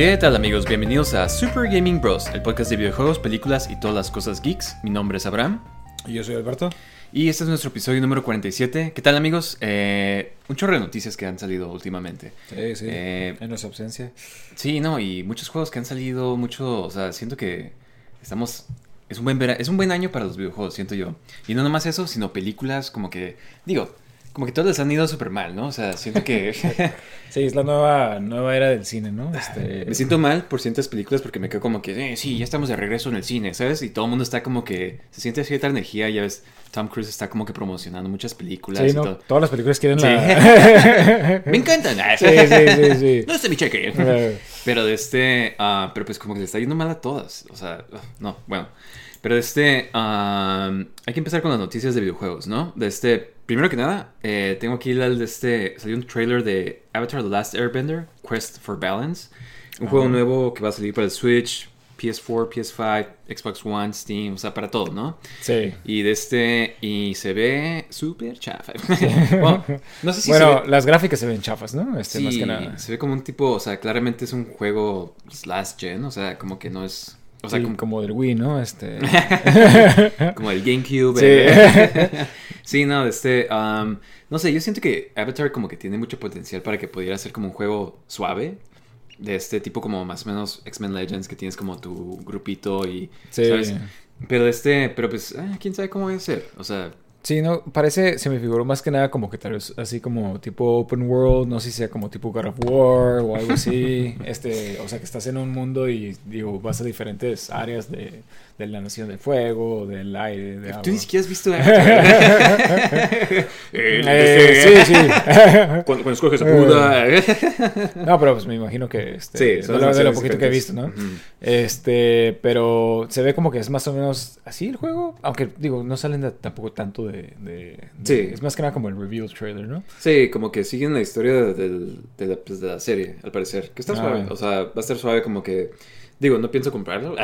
¿Qué tal amigos? Bienvenidos a Super Gaming Bros, el podcast de videojuegos, películas y todas las cosas geeks. Mi nombre es Abraham. Y yo soy Alberto. Y este es nuestro episodio número 47. ¿Qué tal amigos? Eh, un chorro de noticias que han salido últimamente. Sí, sí. Eh, en nuestra ausencia. Sí, no, y muchos juegos que han salido, mucho, o sea, siento que estamos... Es un, buen vera- es un buen año para los videojuegos, siento yo. Y no nomás eso, sino películas como que... Digo, como que todas les han ido súper mal, ¿no? O sea, siento que... Sí, es la nueva, nueva era del cine, ¿no? Este, Me siento mal por ciertas películas porque me quedo como que, eh, sí, ya estamos de regreso en el cine, ¿sabes? Y todo el mundo está como que se siente cierta energía, ya ves, Tom Cruise está como que promocionando muchas películas Sí, y ¿no? todo. Todas las películas quieren Sí. la... Me encantan. sí, sí, sí, sí. No está mi cheque. Eh, Pero de este, ah, pero pues como que le está yendo mal a todas. O sea, no, bueno. Pero de este, ah, hay que empezar con las noticias de videojuegos, ¿no? De este, primero que nada, eh, tengo aquí el de este, salió un trailer de Avatar The Last Airbender, Quest for Balance. Un juego Ajá. nuevo que va a salir para el Switch, PS4, PS5, Xbox One, Steam, o sea, para todo, ¿no? Sí. Y de este, y se ve súper chafa. Bueno, no sé si bueno, se ve... las gráficas se ven chafas, ¿no? Este, Sí, más que nada. se ve como un tipo, o sea, claramente es un juego last gen, o sea, como que no es, o sea, Sí, como, como del Wii, ¿no? Este... como el GameCube. Sí. eh. sí, no, este, um, no sé, yo siento que Avatar como que tiene mucho potencial para que pudiera ser como un juego suave, de este tipo como más o menos X-Men Legends, que tienes como tu grupito y, Sí. ¿sabes? Pero este, pero pues, ah, quién sabe cómo va a ser, o sea, Sí, no, parece, se me figuró más que nada como que tal vez así como tipo open world, no sé si sea como tipo God of War o algo así, este, o sea que estás en un mundo y digo, vas a diferentes áreas de, de la nación del fuego, del aire, de agua. tú ni siquiera has visto Avatar. Eh, Eh, sí, sí. Cuando, cuando escoges a Buda. No, pero pues me imagino que este, Sí, son de, lo, de lo poquito que he visto, ¿no? Este, pero se ve como que es más o menos así el juego, aunque digo, no salen de- tampoco tanto de, de- de- Sí. es más que nada como el reveal trailer, ¿no? Sí, como que siguen la historia del- de, la, pues, de la serie, al parecer. Que está Ah. suave. O sea, va a estar suave como que. Digo, no pienso comprarlo.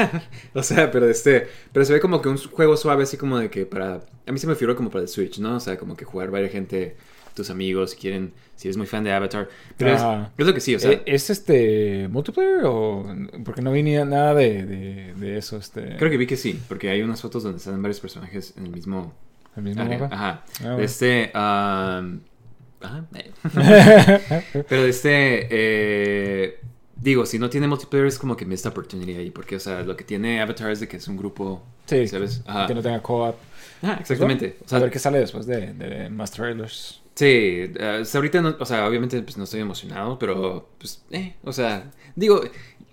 o sea, pero este. Pero se ve como que un juego suave, así como de que para. A mí se me figuró como para el Switch, ¿no? O sea, como que jugar varias gente, tus amigos, si quieren. Si eres muy fan de Avatar. Pero es, Ajá. es lo que sí, o sea. Eh, ¿Es este multiplayer o porque no vi ni nada de, de, de eso? Este, Creo que vi que sí, porque hay unas fotos donde están varios personajes en el mismo el mismo área. mapa. Ajá. Ah, bueno. Este. am, ajá, eh. Pero este, eh, digo, si no tiene multiplayer es como que missed opportunity ahí, porque, o sea, lo que tiene Avatar es de que es un grupo, Sí, ¿sabes? Ajá. que no tenga co-op. Ah, exactamente. O a sea, ver qué sale después de, de más trailers. sí, hasta ahorita, no, o sea, obviamente pues no estoy emocionado, pero, pues, eh, o sea, digo,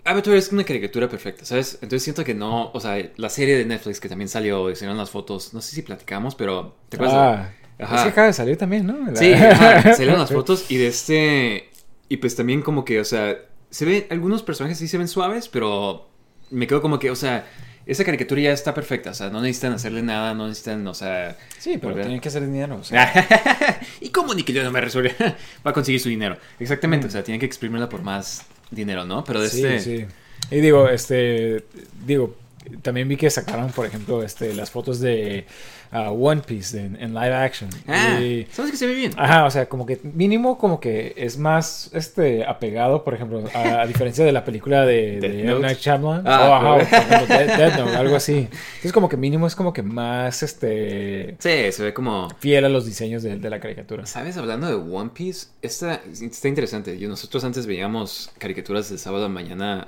Avatar es una caricatura perfecta, ¿sabes? Entonces siento que no, o sea, la serie de Netflix que también salió, hicieron las fotos, no sé si platicamos, pero, ¿te acuerdas? Ah, Ajá. es que acaba de salir también, ¿no? La- Sí, ajá, salieron las fotos y de este. Y pues también como que, o sea, se ven. Algunos personajes sí se ven suaves, pero me quedo como que, o sea, esa caricatura ya está perfecta. O sea, no necesitan hacerle nada, no necesitan, o sea. Sí, pero tienen que hacer dinero. o sea. ¿Y cómo Nickelodeon me resuelve? Va a conseguir su dinero. Exactamente, o sea, tienen que exprimirla por más dinero, ¿no? Pero de Mm. Sí, este. sí. Y digo, este, digo, también vi que sacaron, por ejemplo, este, las fotos de ah, One Piece en, en live action. Ah, Y- ¿sabes que se ve bien? Ajá, o sea, como que mínimo como que es más este apegado, por ejemplo, a, a diferencia de la película de, de Note. Night Shyamalan. Ah, o, ajá, o, por ejemplo, Death, Death Note, algo así. Entonces como que mínimo es como que más este Sí, se ve como. fiel a los diseños de, de la caricatura. ¿Sabes? Hablando de One Piece, esta está interesante. Yo, nosotros antes veíamos caricaturas de sábado a mañana.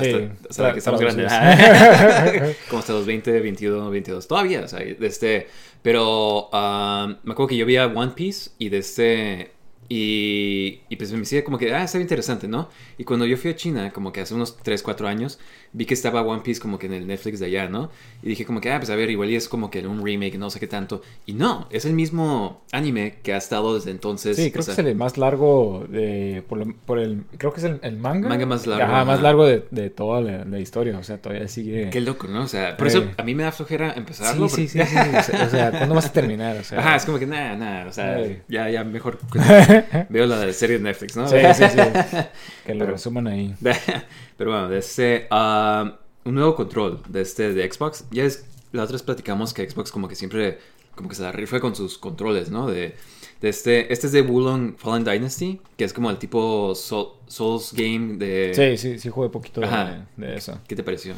De Sí, hasta, hasta tra- que estamos grandes. Como hasta los 20, 21, 22. Todavía, o sea, de este. Pero ah, me acuerdo que yo veía One Piece y de este. Y, y pues me decía como que, ah, está interesante, ¿no? Y cuando yo fui a China, como que hace unos 3, 4 años, vi que estaba One Piece como que en el Netflix de allá, ¿no? Y dije como que, ah, pues a ver, igual y es como que un remake, no sé qué tanto. Y no, es el mismo anime que ha estado desde entonces. Sí, o creo sea, que es el más largo de, por, por el, creo que es el, el manga. Manga más largo, Ajá, más largo de, de toda la, la historia, o sea, todavía sigue. Qué loco, ¿no? O sea, por Eh. eso a mí me da flojera empezarlo. Sí, sí, porque- sí, sí, O sea, o sea, ¿cuándo vas a terminar? O sea, Ajá, es como que nada, nada, o sea, Ay. ya, ya mejor veo la de la serie de Netflix, ¿no? Sí, sí, sí. Que lo resuman ahí. Pero bueno, de este, un nuevo control de este de Xbox. Ya es, la otra vez platicamos que Xbox como que siempre como que se la rifa con sus controles, ¿no? De, de este, este es de Wulong Fallen Dynasty, que es como el tipo Soul- Souls game de... Sí, sí, sí jugué poquito de, Ajá. de eso. ¿Qué te pareció?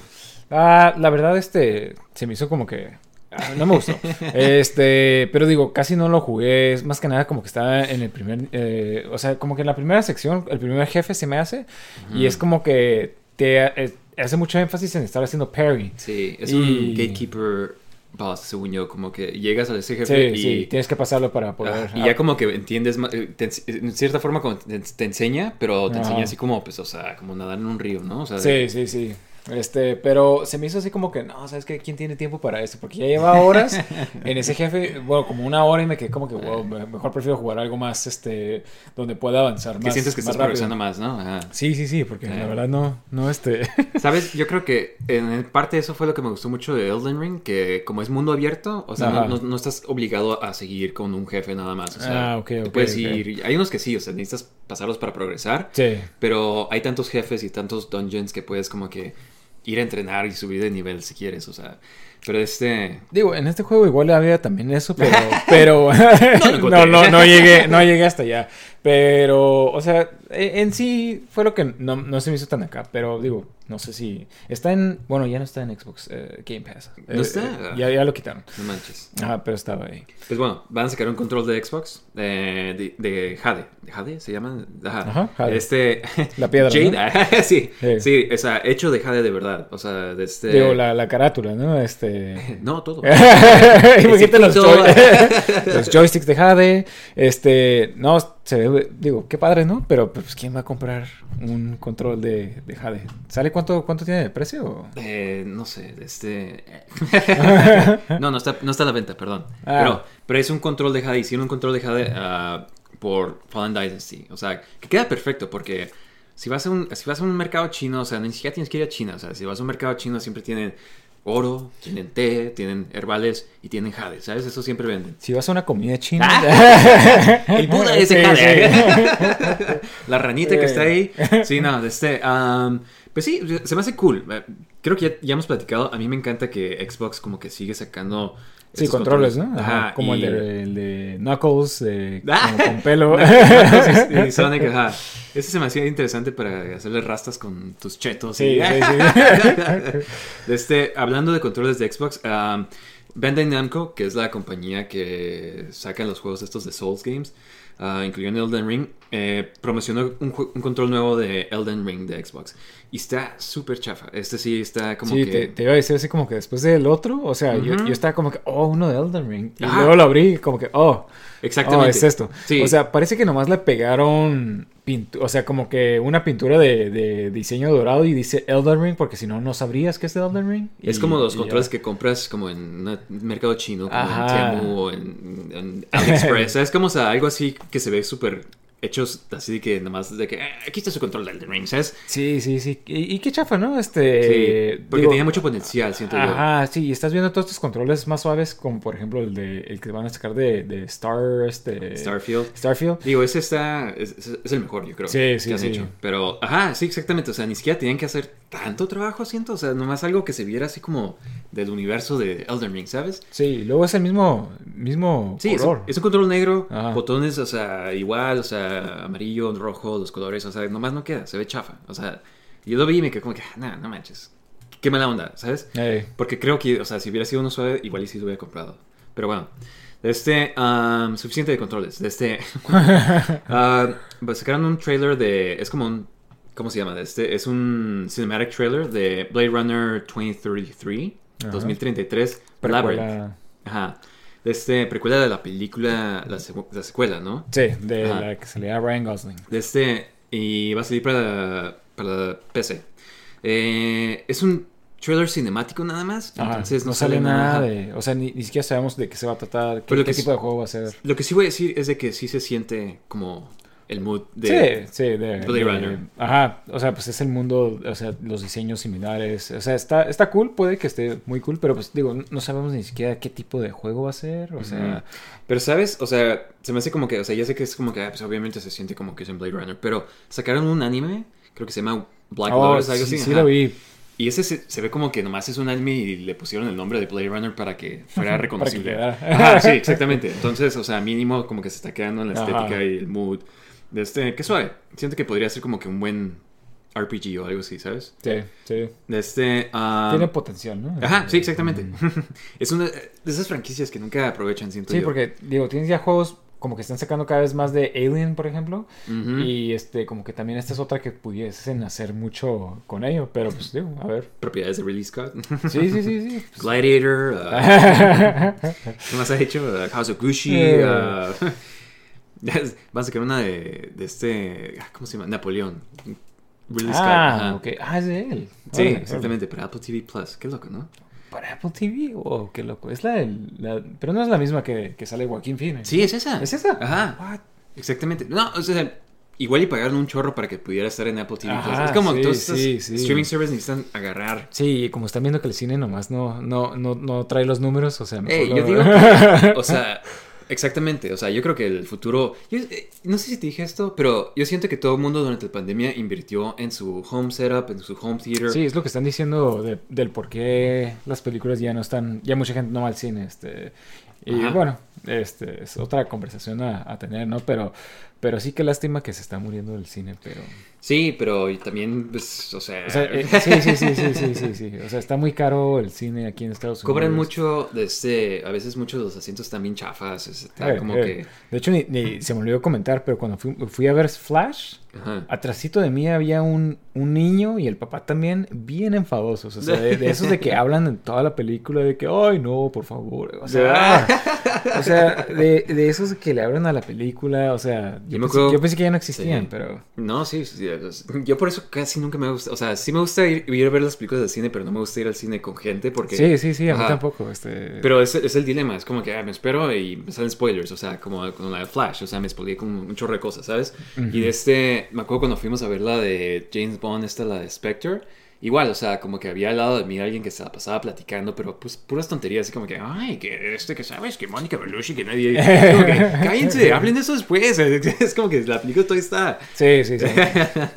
Ah, la verdad, este, se me hizo como que... ah, No me gustó. Este, pero digo, casi no lo jugué. Es más que nada como que estaba en el primer... eh, o sea, como que en la primera sección, el primer jefe se me hace. Y es como que te eh, hace mucho énfasis en estar haciendo parry. Sí, es Y- un gatekeeper boss, según yo, como que llegas a ese Sí, jefe y... sí, tienes que pasarlo para poder... Ah, y ya como que entiendes, eh, te en cierta forma como te, te enseña, pero te enseña así como, pues, o sea, como nadar en un río, ¿no? O sea, Sí, sí, sí. Este, pero se me hizo así como que, no, ¿sabes qué? ¿Quién tiene tiempo para eso? Porque ya lleva horas en ese jefe, bueno, como una hora y me quedé como que, wow, me- mejor prefiero jugar algo más, este, donde pueda avanzar que más. sientes que más estás rápido. progresando más, ¿no? Ajá. Sí, sí, sí, porque Sí. la verdad no, no, este... ¿Sabes? Yo creo que en parte eso fue lo que me gustó mucho de Elden Ring, que como es mundo abierto, o sea, no, no- no estás obligado a seguir con un jefe nada más. O sea, Ah, ok, tú ok, puedes ir, hay unos que sí, o sea, necesitas pasarlos para progresar, Sí. pero hay tantos jefes y tantos dungeons que puedes como que ir a entrenar y subir de nivel si quieres, o sea, pero este... Digo, en este juego igual había también eso, pero, pero No no, no, no llegué, no llegué hasta allá. Pero, o sea, en sí fue lo que no, no se me hizo tan acá, pero digo, no sé si está en, bueno, ya no está en Xbox eh, Game Pass. ¿No Eh, está? eh, ya, ya lo quitaron. No manches. Ajá, pero estaba ahí. Pues bueno, van a sacar un control de Xbox eh, de, de Jade. ¿De Jade se llama? Ajá. Ajá, Jade. Este. La piedra, Jade. ¿no? ah, sí, Sí. sí. o sea, hecho de Jade de verdad. O sea, de este. Digo, la, la carátula, ¿no? Este. No, todo. Imagínate los, joy- los joysticks de Jade. Este. No, se ve. Digo, qué padre, ¿no? Pero, pues, ¿quién va a comprar un control de, de Jade? ¿Sale cuánto, cuánto tiene de precio? Eh, no sé, este. no, no está, no está a la venta, perdón. Ah. Pero, pero es un control de Jade. Hicieron un control de Jade ah, por Fallen Dynasty. O sea, que queda perfecto porque si vas, a un, si vas a un mercado chino, o sea, ni siquiera tienes que ir a China. O sea, si vas a un mercado chino, siempre tienen oro, tienen té, tienen herbales y tienen Jade. ¿Sabes? Eso siempre venden. Si vas a una comida china. El Buda ese Sí, Jade. sí. La ranita que está ahí. Sí, no, de este. pues sí, se me hace cool. Creo que ya, ya hemos platicado. A mí me encanta que Xbox como que sigue sacando. Sí, controles, ¿no? Ajá, Ajá, como y- el, de, el de Knuckles, Ah. como con pelo. y Sonic, ajá. Ese se me hacía interesante para hacerle rastas con tus chetos. Sí, y- sí, sí. Este, hablando de controles de Xbox, um, Bandai Namco, que es la compañía que saca los juegos estos de Souls Games, uh, incluyendo Elden Ring, eh, promocionó un control nuevo de Elden Ring de Xbox. Y está súper chafa. Este sí está como Sí, que... te, te iba a decir así como que después del otro, o sea, yo, estaba como que, oh, uno de Elden Ring. Y luego lo abrí como que, oh, Exactamente. oh, es esto. Sí. O sea, parece que nomás le pegaron, o sea, como que una pintura de, de diseño dorado y dice Elden Ring, porque si no, no sabrías que es de Elden Ring. Es como los controles ya. que compras como en un mercado chino, como Ajá. en Temu o en, en AliExpress. es como o sea, algo así que se ve súper hechos así de que nomás de que "Ah, aquí está su control de Elden Ring, ¿sabes? Sí, sí, sí. Y, y qué chafa, ¿no? Este... Sí, porque digo, tenía mucho potencial, siento yo. Ajá, sí, y estás viendo todos estos controles más suaves, como por ejemplo el de el que van a sacar de, de Star, este... Starfield. Starfield. Digo, ese está. Es, el mejor, yo creo. Sí, sí, que han sí. hecho. Pero, ajá, sí, exactamente. O sea, ni siquiera tenían que hacer tanto trabajo, siento. O sea, nomás algo que se viera así como del universo de Elden Ring, ¿sabes? Sí, luego es el mismo, mismo Sí, es color. es un control negro, botones, o sea, igual, o sea, amarillo, rojo, los colores, o sea, nomás no queda, se ve chafa. O sea, yo lo vi y me quedé como que, nah, no manches. Qué mala onda, ¿sabes? Ey. Porque creo que, o sea, si hubiera sido uno suave, igual y sí lo hubiera comprado. Pero bueno, de este, um, suficiente de controles. De este, pues sacaron un trailer de, es como un, ¿cómo se llama? De este, es un cinematic trailer de Blade Runner 2033, Ajá. 2033, Labyrinth. Precuela- Ajá. De este, precuela de la película, la, secu- la secuela, ¿no? Sí, de Ajá. la que se le da a Ryan Gosling. De este, y va a salir para, para PC. Eh, es un trailer cinemático nada más, Ajá, entonces no, sale nada de... O sea, ni, ni siquiera sabemos de qué se va a tratar, qué, qué tipo de juego va a ser. Lo que sí voy a decir es de que sí se siente como el mood de... sí, sí, de, Blade de- Runner. Ajá, o sea, pues es el mundo, o sea, los diseños similares. O sea, está, está cool, puede que esté muy cool, pero pues digo, no sabemos ni siquiera qué tipo de juego va a ser. O sea, Pero, ¿sabes? O sea, se me hace como que... O sea, ya sé que es como que... ah, Pues obviamente se siente como que es en Blade Runner. Pero sacaron un anime, creo que se llama Black oh, Lotus, algo sí, así. sí lo vi. y ese se, se ve como que nomás es un anime y le pusieron el nombre de Blade Runner para que fuera reconocible. Ajá, sí, exactamente. Entonces, o sea, mínimo como que se está quedando en la Ajá. estética y el mood. De este, qué suave. Siento que podría ser como que un buen RPG o algo así, ¿sabes? Sí, sí. De este... ah, Tiene potencial, ¿no? Ajá, sí, exactamente. es una de esas franquicias que nunca aprovechan, siento Sí, yo. porque, digo, tienes ya juegos como que están sacando cada vez más de Alien, por ejemplo. Y este, como que también esta es otra que pudiesen hacer mucho con ello. Pero pues digo, a ver. Propiedades de Release Code. Sí, sí, sí, sí. Pues- Gladiator. ah, ¿Qué más ha hecho? Uh, House of Gucci. A sacar una de, de este. ah, ¿Cómo se llama? Napoleón. Scott. ah. Ah, es de él. Sí, exactamente. Para Apple TV Plus. Qué loco, ¿no? Para Apple TV. Oh, qué loco. Es la, del- la- Pero no es la misma que, que sale Joaquín Phoenix. Sí, es esa. ¿Es esa? Ajá. What? Exactamente. No, o sea, igual y pagaron un chorro para que pudiera estar en Apple TV Plus. Es como sí, todos estos sí, sí. streaming services necesitan agarrar. Sí, y como están viendo que el cine nomás no, no, no, no trae los números, o sea, Ey, lo- yo digo que, o sea, exactamente, o sea, yo creo que el futuro, yo, eh, no sé si te dije esto, pero yo siento que todo el mundo durante la pandemia invirtió en su home setup, en su home theater. Sí, es lo que están diciendo de- del por qué las películas ya no están, ya mucha gente no va al cine, este, y Ajá. bueno, este, es otra conversación a, a tener, ¿no? Pero, pero sí que lástima que se está muriendo el cine, pero, Sí, pero también, pues, o sea, o sea, eh, sí, sí, sí, sí, sí, sí, sí, o sea, está muy caro el cine aquí en Estados Unidos. cobran mucho, de este, a veces muchos de los asientos bien chafas, está Eh, como eh. que, De hecho, ni, ni- se me olvidó comentar, pero cuando fui, fui a ver Flash, ajá. Atrasito de mí había un, un niño y el papá también bien enfadosos. O sea, de, de esos de que hablan en toda la película de que, ay, no, por favor. O sea, o sea de, de esos que le hablan a la película. O sea, yo, pensé, acuerdo- yo pensé que ya no existían, Sí. pero. No, sí, yo por eso casi nunca me gusta, o sea, sí me gusta ir, ir a ver las películas de cine, pero no me gusta ir al cine con gente porque... Sí, sí, sí, a mí Ajá. tampoco. Este... Pero es, es el dilema, es como que ah, me espero y me salen spoilers, o sea, como con la de Flash, o sea, me spoileé con un chorro de cosas, ¿sabes? Y de este, me acuerdo cuando fuimos a ver la de James Bond, esta, la de Spectre, igual, o sea, como que había al lado de mí alguien que se la pasaba platicando, pero pues puras tonterías, así como que, ay, que este, que sabes, que Mónica Bellucci, que nadie... Como que, cállense, hablen de eso después, es como que la película todavía está... Sí, sí, sí.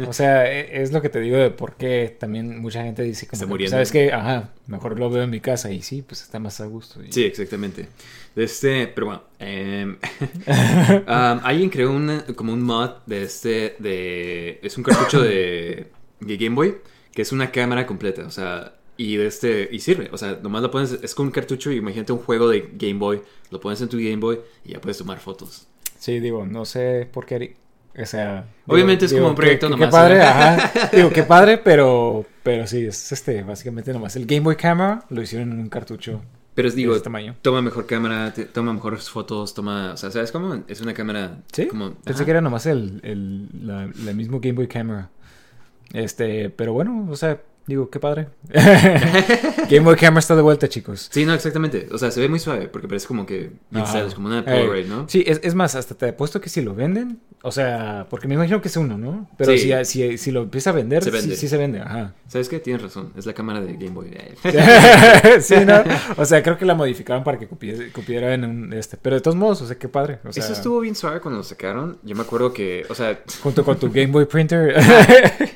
O sea, e- es lo que te digo de por qué también mucha gente dice como, que, muriendo. ¿sabes qué? Ajá, mejor lo veo en mi casa y sí, pues está más a gusto. y- Sí, exactamente. De este, pero bueno, um, alguien creó una, como un mod de este, de, es un cartucho de, de Game Boy, que es una cámara completa, o sea, y de este, y sirve, o sea, nomás lo pones, es con un cartucho, y imagínate un juego de Game Boy, lo pones en tu Game Boy y ya puedes tomar fotos. Sí, digo, no sé por qué. O sea. Obviamente es como un proyecto qué, nomás, Qué padre, ajá. Digo, qué padre, pero. Pero sí, es este, básicamente nomás. El Game Boy Camera lo hicieron en un cartucho Pero es, de digo, tamaño. toma mejor cámara, te- toma mejores fotos, toma, o sea, ¿sabes cómo? Es una cámara Sí. como... Pensé ajá. que era nomás el, el, la, la mismo Game Boy Camera. Este, pero bueno, o sea, digo, qué padre. Game Boy Camera está de vuelta, chicos. Sí, no, exactamente. O sea, se ve muy suave porque parece como que stylish, como una Eh, Polaroid, ¿no? Sí, es, es más, hasta te apuesto que si lo venden, o sea, porque me imagino que es uno, ¿no? Pero Sí. si, si, si lo empieza a vender, Se sí- vende. Sí, se vende, ajá. ¿Sabes qué? Tienes razón. Es la cámara de Game Boy. sí, ¿no? O sea, creo que la modificaron para que cupiera en un este. Pero de todos modos, o sea, qué padre. O sea, Eso estuvo bien suave cuando lo sacaron. Yo me acuerdo que, o sea, junto con tu Game Boy Printer.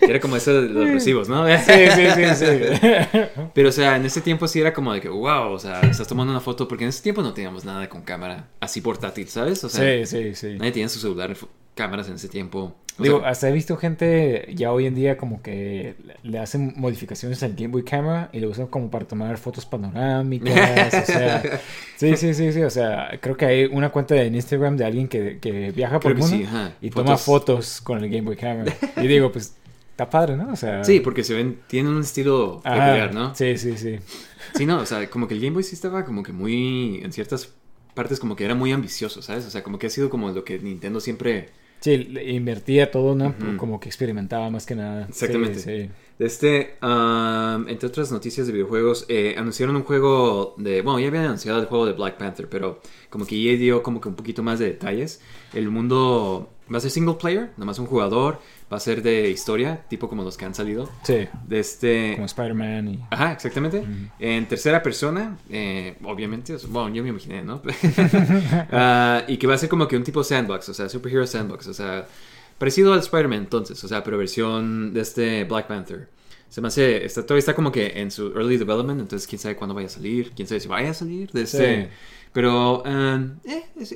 era como eso de los recibos, ¿no? sí, sí, sí, sí. Pero, o sea, en ese tiempo sí era como de que, wow, o sea, estás tomando una foto, porque en ese tiempo no teníamos nada con cámara así portátil, ¿sabes? O sea, Sí, sí, sí. nadie tenía su celular cámaras en ese tiempo. O Digo, sea, hasta he visto gente ya hoy en día como que le hacen modificaciones al Game Boy Camera y lo usan como para tomar fotos panorámicas, o sea, sí, sí, sí, sí, o sea, creo que hay una cuenta en Instagram de alguien que, que viaja por el mundo sí, y toma fotos con el Game Boy Camera. Y digo, pues, está padre, ¿no? O sea... Sí, porque se ven, tienen un estilo ajá, peculiar, ¿no? Sí, sí, sí. Sí, no, o sea, como que el Game Boy sí estaba como que muy, en ciertas partes como que era muy ambicioso, ¿sabes? O sea, como que ha sido como lo que Nintendo siempre... Sí, invertía todo, ¿no? Ujú. Como que experimentaba más que nada. Sí, Exactamente. Sí, Este, um, entre otras noticias de videojuegos, eh, anunciaron un juego de, bueno, ya habían anunciado el juego de Black Panther, pero como que EA dio como que un poquito más de detalles. El mundo va a ser single player, nomás un jugador, va a ser de historia, tipo como los que han salido. Sí, De este... como Spider-Man y... Ajá, exactamente. En tercera persona, eh, obviamente, bueno, yo me imaginé, ¿no? Ah, y que va a ser como que un tipo sandbox, o sea, superhero sandbox, o sea, parecido al Spider-Man entonces, o sea, pero versión de este Black Panther. Se me hace, está, todavía está como que en su early development, entonces quién sabe cuándo vaya a salir, quién sabe si vaya a salir. De este, Sí. Pero, um, eh, es-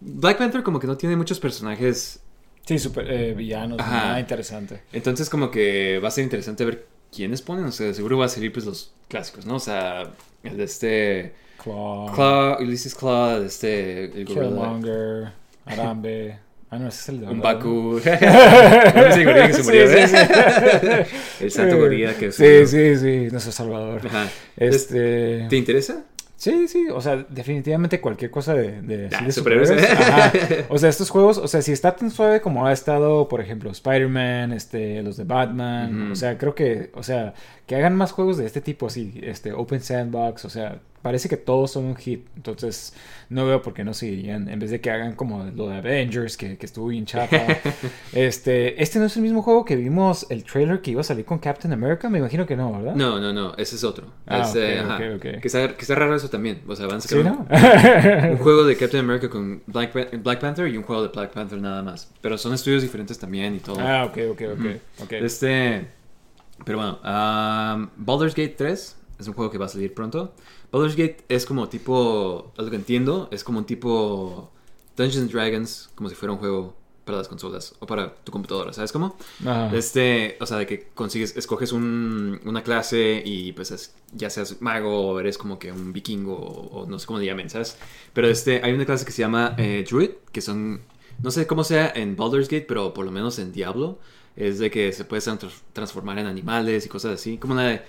Black Panther como que no tiene muchos personajes, Sí, super eh, villanos, nada interesante. entonces como que va a ser interesante ver quiénes ponen, o sea, seguro va a salir pues los clásicos, ¿no? O sea, el de este... Claw, Claw, Ulysses Claw, de este... El. Killmonger, Arambe. Ah, no, ese es el de Un Baku. Gorila que se murió, sí, sí. El santo gorila que se Sí, sí, sí, nuestro salvador. Ajá. Este... ¿Te interesa? Sí, sí, o sea, definitivamente cualquier cosa de, de, Ah, sí, de superhéroes. Ajá. O sea, estos juegos, o sea, si está tan suave como ha estado, por ejemplo, Spider-Man, este, los de Batman, o sea, creo que, o sea, que hagan más juegos de este tipo así, este, Open Sandbox, o sea, parece que todos son un hit, entonces no veo por qué no seguirían, en vez de que hagan como lo de Avengers, que, que estuvo bien chapa. este, este no es el mismo juego que vimos el trailer que iba a salir con Captain America, me imagino que no, ¿verdad? No, no, no, ese es otro. Ah, Ese, ok, ajá. ok, ok. Que, está, que está raro eso también. O sea, van a sacar Sí, un, ¿no? un juego de Captain America con Black, Black Panther y un juego de Black Panther nada más. Pero son estudios diferentes también y todo. ah, ok, ok, ok. Este. Pero bueno, um, Baldur's Gate 3 es un juego que va a salir pronto. Baldur's Gate es como tipo. A lo que entiendo, es como un tipo. Dungeons Dragons, como si fuera un juego para las consolas o para tu computadora, ¿sabes cómo? Ajá. Este, o sea, de que consigues, escoges un- una clase y pues es- ya seas mago o eres como que un vikingo o, o no sé cómo le llamen, ¿sabes? Pero este, hay una clase que se llama eh, Druid, que son, no sé cómo sea en Baldur's Gate, pero por lo menos en Diablo, es de que se puede tran- transformar en animales y cosas así, como de,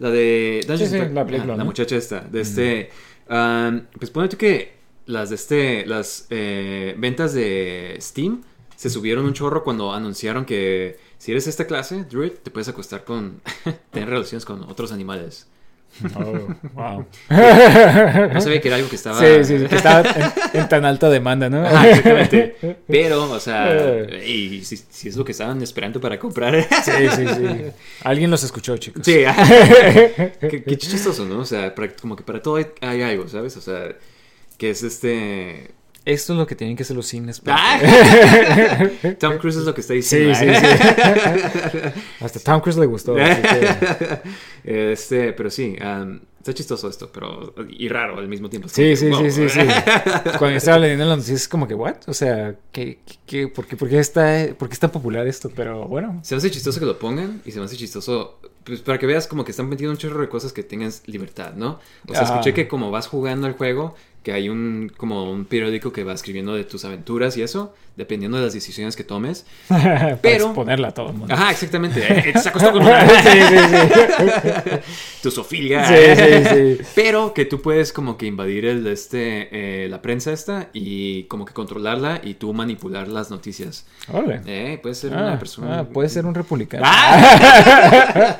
la de Dungeons Sí, sí, and Dra- la muchacha esta, de este, um, pues ponete que las de este, las eh, ventas de Steam se subieron un chorro cuando anunciaron que si eres esta clase, Druid, te puedes acostar con, tener relaciones con otros animales. Oh, wow. No sabía que era algo que estaba... Sí, sí, sí, que estaba en, en tan alta demanda, ¿no? Ajá, exactamente. Pero, o sea, y si, si es lo que estaban esperando para comprar. Sí, sí, sí. Alguien los escuchó, chicos. Sí, qué, qué chistoso, ¿no? O sea, para- como que para todo hay, hay algo, ¿sabes? O sea, que es este... Esto es lo que tienen que hacer los cines. para- ¡Ah! Tom Cruise es lo que está diciendo. Sí, sí, sí. Hasta Tom Cruise le gustó. así que- Este, pero sí, um, está chistoso esto, pero y raro al mismo tiempo. Sí, sí, sí, sí. Cuando estaba leyendo las noticias, es como que, ¿what? O sea, ¿qué, qué, por, qué, por, qué está, ¿por qué es tan popular esto? Pero bueno. Se me hace chistoso que lo pongan y se me hace chistoso, pues para que veas como que están metiendo un chorro de cosas que tengas libertad, ¿no? O sea, escuché que como vas jugando al juego, que hay un como un periódico que va escribiendo de tus aventuras y eso, dependiendo de las decisiones que tomes. Pero- exponerla a todo el mundo. Ajá, exactamente. eh, Se acostó con una... sí, sí, tu Sofía. sí. Sí, sí, sí. Pero que tú puedes como que invadir el este eh, la prensa esta y como que controlarla y tú manipular las noticias. Órale. Eh, puedes ser Ah, una persona. ah, puede ser un republicano. ¡Ah!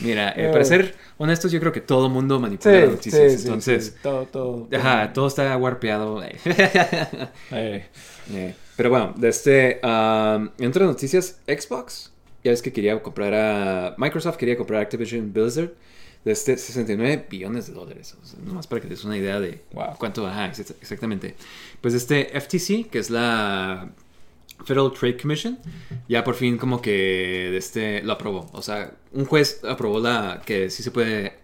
Mira, eh, para ser honestos, yo creo que todo mundo manipula las noticias. entonces, sí. Todo, todo. ajá, todo está warpeado. eh. Eh, pero bueno, de este, um, en otras noticias, Xbox, ya ves que quería comprar a Microsoft, quería comprar Activision Blizzard de este 69 billones de dólares. O sea, nomás para que te des una idea de Wow. cuánto, ajá, ex- exactamente. Pues este FTC, que es la Federal Trade Commission, ya por fin como que este lo aprobó. O sea, un juez aprobó la que sí se puede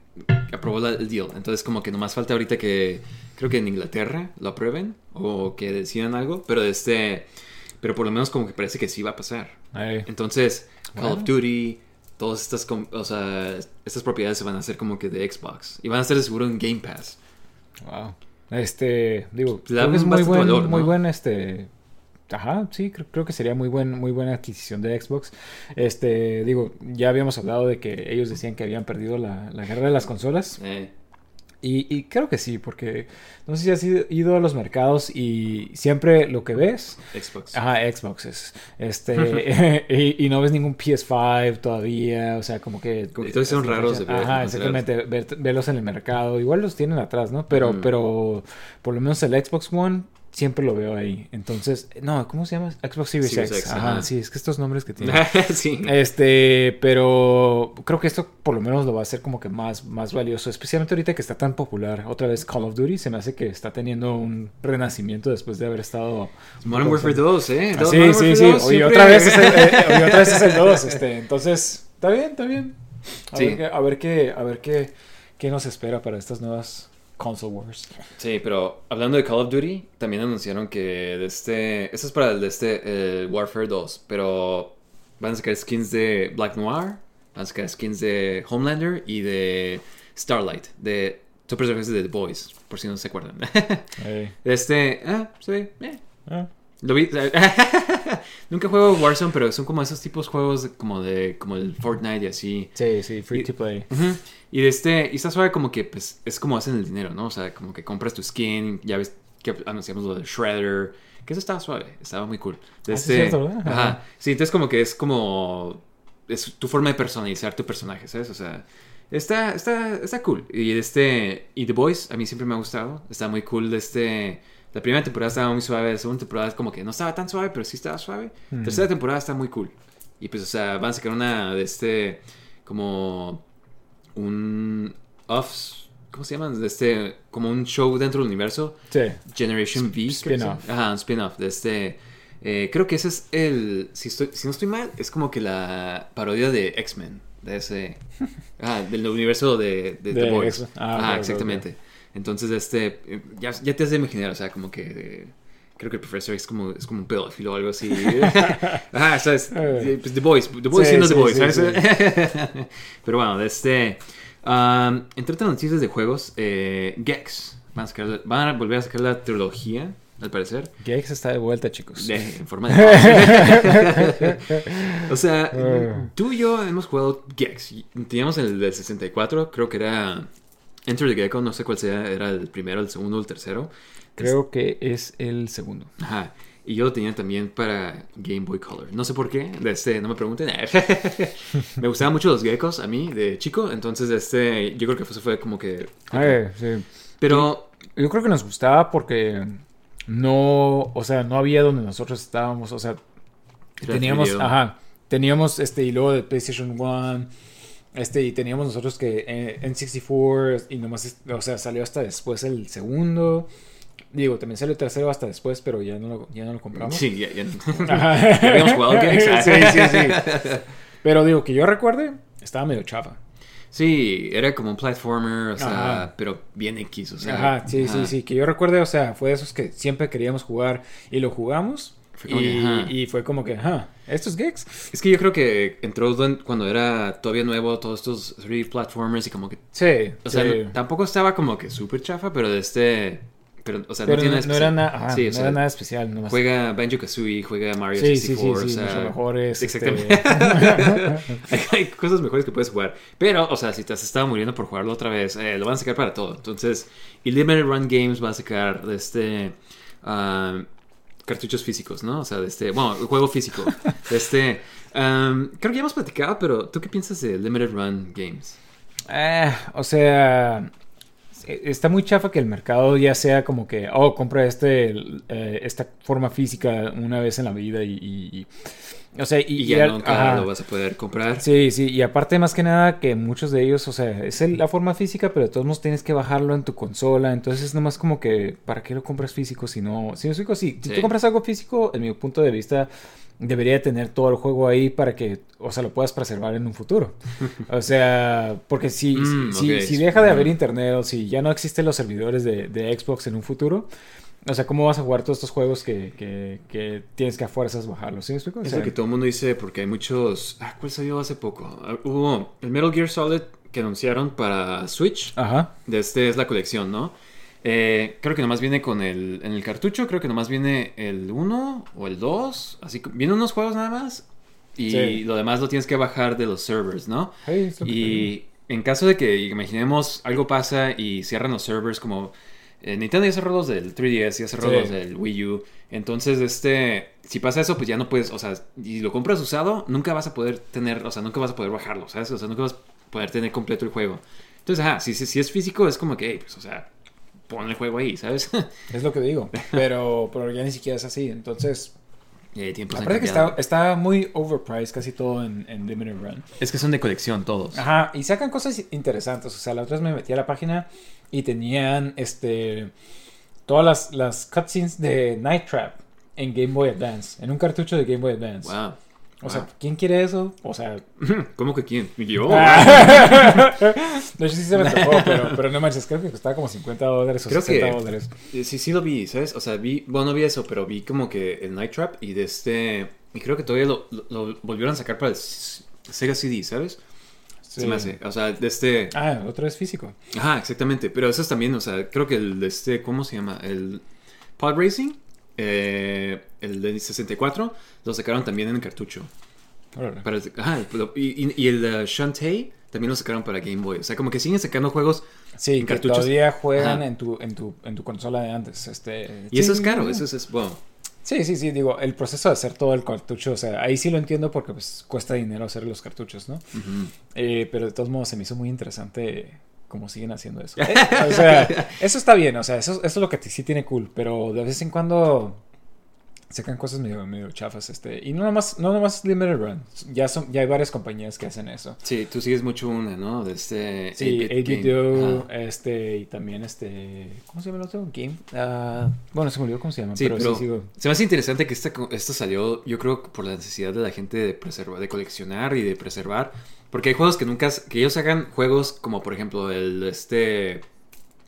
aprobó la- el deal. Entonces como que nomás falta ahorita que creo que en Inglaterra lo aprueben o que decidan algo, pero este pero por lo menos como que parece que sí va a pasar. Entonces, Call of. Duty, todas estas o sea, estas propiedades se van a hacer como que de Xbox y van a de seguro en Game Pass. Wow. Este, digo, creo que es muy buen, valor, muy ¿no? buen, este, ajá, sí, creo, creo que sería muy buen, muy buena adquisición de Xbox. Este, digo, ya habíamos hablado de que ellos decían que habían perdido la, la guerra de las consolas Eh, y, y creo que sí, porque no sé si has ido, ido a los mercados y siempre lo que ves, Xbox. ajá, Xboxes, este, y, y no ves ningún PS5 todavía, o sea, como que... Todos son raros de ver, Ajá, exactamente, ver- verlos en el mercado, igual los tienen atrás, ¿no? Pero, Ujú. pero por lo menos el Xbox One siempre lo veo ahí. Entonces, no, ¿cómo se llama? Xbox Series, Series X. X, Ajá, ajá. sí, es que estos nombres que tienen. sí. Este, pero creo que esto por lo menos lo va a hacer como que más, más valioso, especialmente ahorita que está tan popular. Otra vez Call of Duty se me hace que está teniendo un renacimiento después de haber estado... Modern Warfare 2, ¿eh? Ah, sí, Modern sí, sí. 2 Oye, siempre- otra vez es el, eh, oye, otra vez es el 2. Este, entonces, Está bien, está bien. A Sí. ver, qué, a ver, qué, a ver qué, qué nos espera para estas nuevas console wars. Sí, pero hablando de Call of Duty, también anunciaron que de este. Esto es para el de este el Warfare 2, pero van a sacar skins de Black Noir, van a sacar skins de Homelander y de Starlight, de dos personajes de The Boys, por si no se acuerdan. Ey, este. Ah, sí, eh, ah, Lo vi. Nunca juego Warzone, pero son como esos tipos de juegos como de como el Fortnite y así. Sí, sí, free Y- to play. Y de este, y está suave como que pues es como hacen el dinero, ¿no? O sea, como que compras tu skin, ya ves que anunciamos lo del Shredder, que eso estaba suave, estaba muy cool. De Ah, sí, este, es cierto, ¿verdad? Ajá. Ajá. Sí, entonces como que es como es tu forma de personalizar tu personaje, ¿sabes? O sea, está está está cool. Y de este y The Boys a mí siempre me ha gustado, está muy cool de este la primera temporada estaba muy suave, la segunda temporada como que no estaba tan suave, pero sí estaba suave. Mm. Tercera temporada está muy cool. Y pues, o sea, van a sacar una de este, como un off, ¿cómo se llama? De este, como un show dentro del universo, Sí. Generation V. spin-off. Ajá, un spin-off de este. eh, creo que ese es el, si, estoy, si no estoy mal, es como que la parodia de X-Men, de ese, ah, del universo de, de, The Boys. Ah, exactamente. Entonces, este, eh, ya, ya te has de imaginar, o sea, como que... eh, Creo que el profesor es como, es como un pedófilo o algo así. Ajá, ¿sabes? Eh. Pues The Boys. The Boys Sí, siendo The sí, Boys, sí. Pero bueno, este... um, entre otras noticias de juegos, eh, Gex. Van a, sacar- van a volver a sacar la trilogía, al parecer. Gex está de vuelta, chicos. De, en forma de... o sea, Ah. tú y yo hemos jugado Gex. Teníamos el del 64, creo que era Enter the Gecko, no sé cuál sea, era el primero, el segundo, el tercero. Creo que es el segundo. Ajá. Y yo lo tenía también para Game Boy Color. No sé por qué, de este, no me pregunten. me gustaban mucho los geckos a mí de chico, entonces este, yo creo que eso fue como que... Ay, sí. Pero... Yo creo que nos gustaba porque no, o sea, no había donde nosotros estábamos, o sea, teníamos, ajá, teníamos este y luego de PlayStation 1, este y teníamos nosotros que eh, N64 y nomás, o sea, salió hasta después el segundo. Digo, también salió el tercero hasta después, pero ya no lo, ya no lo compramos. Sí, ya, ya no. ¿Ya habíamos jugado sí, sí, sí. Pero digo, que yo recuerde, estaba medio chafa. Sí, era como un platformer, o sea, Ajá. pero bien X, o sea. Ajá, sí, sí, sí. Que yo recuerde, o sea, fue de esos que siempre queríamos jugar y lo jugamos. Fue como y, que, ajá. y fue como que, ajá, ¿estos gigs? Es que yo creo que entró cuando era todavía nuevo todos estos 3D platformers y como que... Sí, O sea, sí. no- tampoco estaba como que súper chafa, pero de este... Pero, o sea, Pero no tiene no, no era nada, ajá, Sí, no sea, era nada especial, nomás. Juega Banjo Kazooie, juega Mario sí, sí, 64, sí, sí, o sea, mejores. Exactamente. este, hay, hay cosas mejores que puedes jugar. Pero, o sea, si te has estado muriendo por jugarlo otra vez, eh, lo van a sacar para todo. Entonces, Limited Run Games va a sacar de este. ah, cartuchos físicos, ¿no? O sea, de este. Bueno, el juego físico. Este. ah, creo que ya hemos platicado, pero ¿tú qué piensas de Limited Run Games? eh, o sea, está muy chafa que el mercado ya sea como que, oh, compra este, eh, esta forma física una vez en la vida y, y- y- o sea, y, Y, ya y- nunca lo vas a poder comprar. Sí, sí, y aparte más que nada que muchos de ellos, o sea, es el- la forma física, pero de todos modos tienes que bajarlo en tu consola, entonces es nomás como que, ¿para qué lo compras físico si no? Si, explico? si, si Sí. tú compras algo físico, en mi punto de vista, debería tener todo el juego ahí para que, o sea, lo puedas preservar en un futuro. O sea, porque si, Mm, si, si deja de haber internet o si ya no existen los servidores de, de Xbox en un futuro, o sea, ¿cómo vas a jugar todos estos juegos que, que, que tienes que a fuerzas bajarlos? ¿Sí me explico? O Es lo que todo el mundo dice porque hay muchos... Ah, ¿Cuál salió hace poco? Ah, Hubo el Metal Gear Solid que anunciaron para Switch. Ajá. De este es la colección, ¿no? Eh, creo que nomás viene con el... En el cartucho creo que nomás viene el 1 o el 2. Así que vienen unos juegos nada más. Y Sí. lo demás lo tienes que bajar de los servers, ¿no? Hey. Y en caso de que imaginemos algo pasa y cierran los servers como eh, Nintendo ya cerró los del 3DS, ya cerró Sí. los del Wii U. Entonces, este, si pasa eso, pues ya no puedes, o sea, y lo compras usado, nunca vas a poder tener, o sea, nunca vas a poder bajarlo, ¿sabes? O sea, nunca vas a poder tener completo el juego. Entonces, ajá, si, si, si es físico, es como que, hey, pues, o sea, pon el juego ahí, ¿sabes? Es lo que digo. Pero, pero ya ni siquiera es así. Entonces, aparte que está, está muy overpriced casi todo en, en Limited Run. Es que son de colección todos. Ajá, y sacan cosas interesantes. O sea, la otra vez me metí a la página y tenían este todas las, las cutscenes de Night Trap en Game Boy Advance, en un cartucho de Game Boy Advance. Wow. O sea, ¿quién quiere eso? O sea, ¿Cómo que quién? Yo. no sé si se me tocó, pero, pero no manches, creo que costaba como 50 dólares o Creo 60 que- dólares. Eh, Sí, sí lo vi, ¿sabes? O sea, vi, bueno, no vi eso, pero vi como que el Night Trap y de este, y creo que todavía lo, lo- lo volvieron a sacar para el Sega CD, ¿sabes? Se me hace, o sea, de este, Ah, otra vez físico. ajá, exactamente, pero eso es también, o sea, creo que el de este, ¿cómo se llama? El Pod Racing, eh, el de 64, lo sacaron también en cartucho. Para ajá, y, el de Shantae también lo sacaron para Game Boy, o sea, como que siguen sacando juegos Sí, en que cartuchos. todavía juegan Ajá. en tu, en, tu, en tu consola de antes. Este, Y eso es caro, eso es, es- bueno, Sí, sí, sí, digo, el proceso de hacer todo el cartucho, o sea, ahí sí lo entiendo porque pues cuesta dinero hacer los cartuchos, ¿no? Eh, pero de todos modos se me hizo muy interesante cómo siguen haciendo eso. Eh, o sea, eso está bien, o sea, eso, eso es lo que sí tiene cool, pero de vez en cuando sacan cosas medio, medio chafas, este, y no nomás, no nomás Limited Run, ya, son, ya hay varias compañías que hacen eso. Sí, tú sigues mucho una, ¿no? De este... Sí, 8-bit 8 Game. Ajá. este, y también este, ¿cómo se llama el otro? Game. Ah, bueno, se me olvidó cómo se llama, Sí, pero, pero sí sigo. se me hace interesante que esta, esto salió, yo creo, por la necesidad de la gente de preservar, de coleccionar y de preservar. Porque hay juegos que nunca, que ellos hagan juegos como por ejemplo el este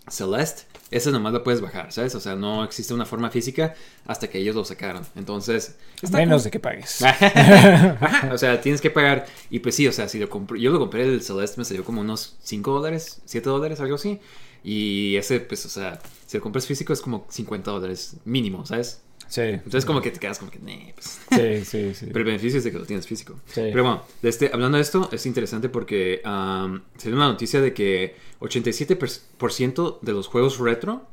Celeste, ese nomás lo puedes bajar, ¿sabes? O sea, no existe una forma física hasta que ellos lo sacaron. Entonces, está Menos de que pagues. Ajá, o sea, tienes que pagar. Y pues sí, o sea, si lo compré, yo lo compré el Celeste, me salió como unos 5 dólares, 7 dólares, algo así. Y ese, pues, o sea, si lo compras físico es como 50 dólares mínimo, ¿sabes? Sí. Entonces, como que te quedas como que, "Nee, pues". Sí, sí, sí. Pero el beneficio es de que lo tienes físico. Sí. Pero bueno, de este, hablando de esto, es interesante porque um, se dio una noticia de que 87% de los juegos retro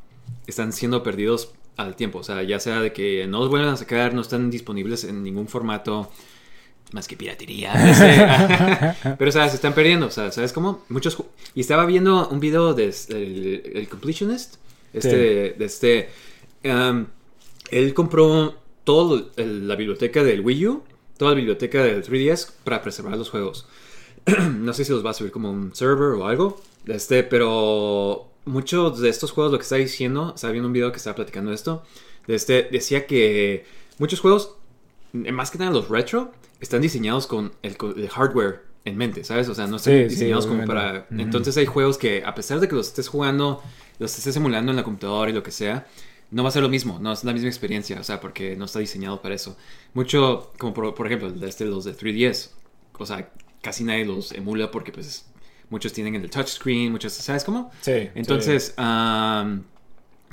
están siendo perdidos al tiempo. O sea, ya sea de que no los vuelven a sacar, no están disponibles en ningún formato más que piratería. Pero, o sea, se están perdiendo. O sea, ¿sabes cómo? Muchos. Y estaba viendo un video de este- el, el Completionist. Este, Sí. de este. um, él compró toda la biblioteca del Wii U, toda la biblioteca del 3DS para preservar los juegos. no sé si los va a subir como un server o algo. Este, pero muchos de estos juegos, lo que está diciendo, estaba viendo un video que estaba platicando esto. de Este, decía que muchos juegos, eh, más que nada los retro, están diseñados con el, con el hardware en mente, ¿sabes? O sea, no están Sí, sí, diseñados como obviamente. para. Entonces hay juegos que, a pesar de que los estés jugando, los estés emulando en la computadora y lo que sea, no va a ser lo mismo, no es la misma experiencia, o sea, porque no está diseñado para eso. Mucho, como por, por ejemplo, el de este, los de 3DS, o sea, casi nadie los emula porque pues muchos tienen el touchscreen, muchos, ¿sabes cómo? Sí. Entonces, am,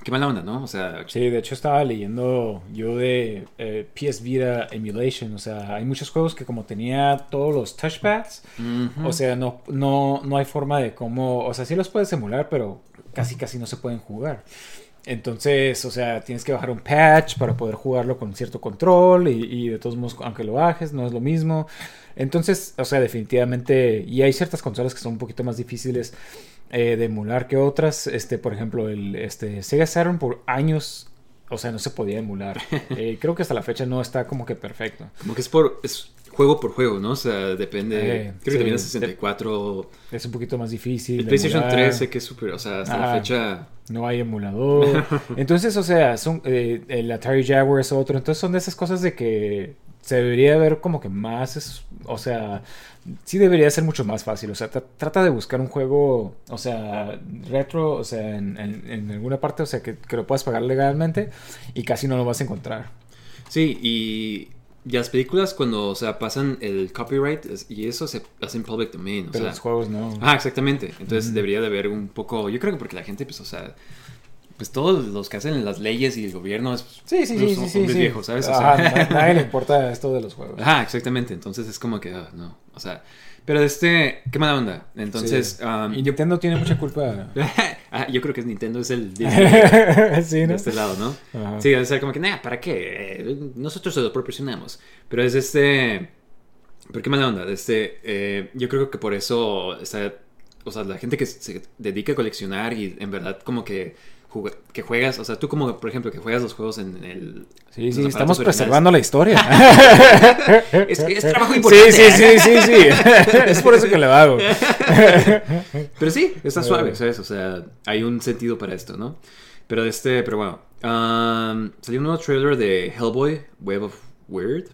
qué mala onda, ¿no? O sea, Sí, de hecho estaba leyendo yo de eh, PS Vita Emulation, o sea, hay muchos juegos que como tenía todos los touchpads, ujú. o sea, no, no, no hay forma de cómo, o sea, sí los puedes emular, pero casi casi no se pueden jugar. Entonces, o sea, tienes que bajar un patch para poder jugarlo con cierto control y, y de todos modos, aunque lo bajes, no es lo mismo. Entonces, o sea, definitivamente, y hay ciertas consolas que son un poquito más difíciles eh, de emular que otras. Este, por ejemplo, el este, Sega Saturn por años, o sea, no se podía emular. Eh, creo que hasta la fecha no está como que perfecto. como que es por, es juego por juego, ¿no? O sea, depende, Eh, creo que sí. también es 64, Es un poquito más difícil. el PlayStation emular. 3 sé que es súper, o sea, hasta la Ajá. fecha... No hay emulador. Entonces, o sea, son, eh, el Atari Jaguar es otro. Entonces son de esas cosas de que se debería ver como que más, es- o sea, sí debería ser mucho más fácil. O sea, tra- trata de buscar un juego, o sea, retro, o sea, en, en- en alguna parte, o sea, que, que lo puedas pagar legalmente y casi no lo vas a encontrar. Sí, y, y las películas cuando, o sea, pasan el copyright es- y eso se hacen public domain, o Pero sea... los juegos no. Ah, exactamente. Entonces debería de haber un poco. Yo creo que porque la gente, pues, o sea, pues todos los que hacen las leyes y el gobierno es. Sí, sí, unos sí, sí, sí. sí. viejos, ¿sabes? O Ajá, sea- nadie le importa esto de los juegos. Ajá, exactamente. Entonces es como que, ah, no. O sea, pero de este. Qué mala onda. Entonces, Sí. um, y Nintendo tiene mucha culpa. ah, yo creo que es Nintendo es el Disney sí, de ¿no? este lado, ¿no? Ajá. Sí, debe ser como que, nah, ¿para qué? Eh, Nosotros se lo proporcionamos. Pero es este. ¿Por qué mala onda? Este, eh, yo creo que por eso está. O sea, la gente que se dedica a coleccionar y en verdad como que. Que juegas, o sea, tú como por ejemplo que juegas los juegos en el... Sí, sí, estamos preservando la historia. Es, es trabajo Sí, importante. sí, sí, sí, sí. Es por eso que lo hago. Pero sí, está suave, Eh. ¿sabes? O sea, hay un sentido para esto, ¿no? Pero este, pero bueno. um, salió un nuevo trailer de Hellboy, Web of Weird.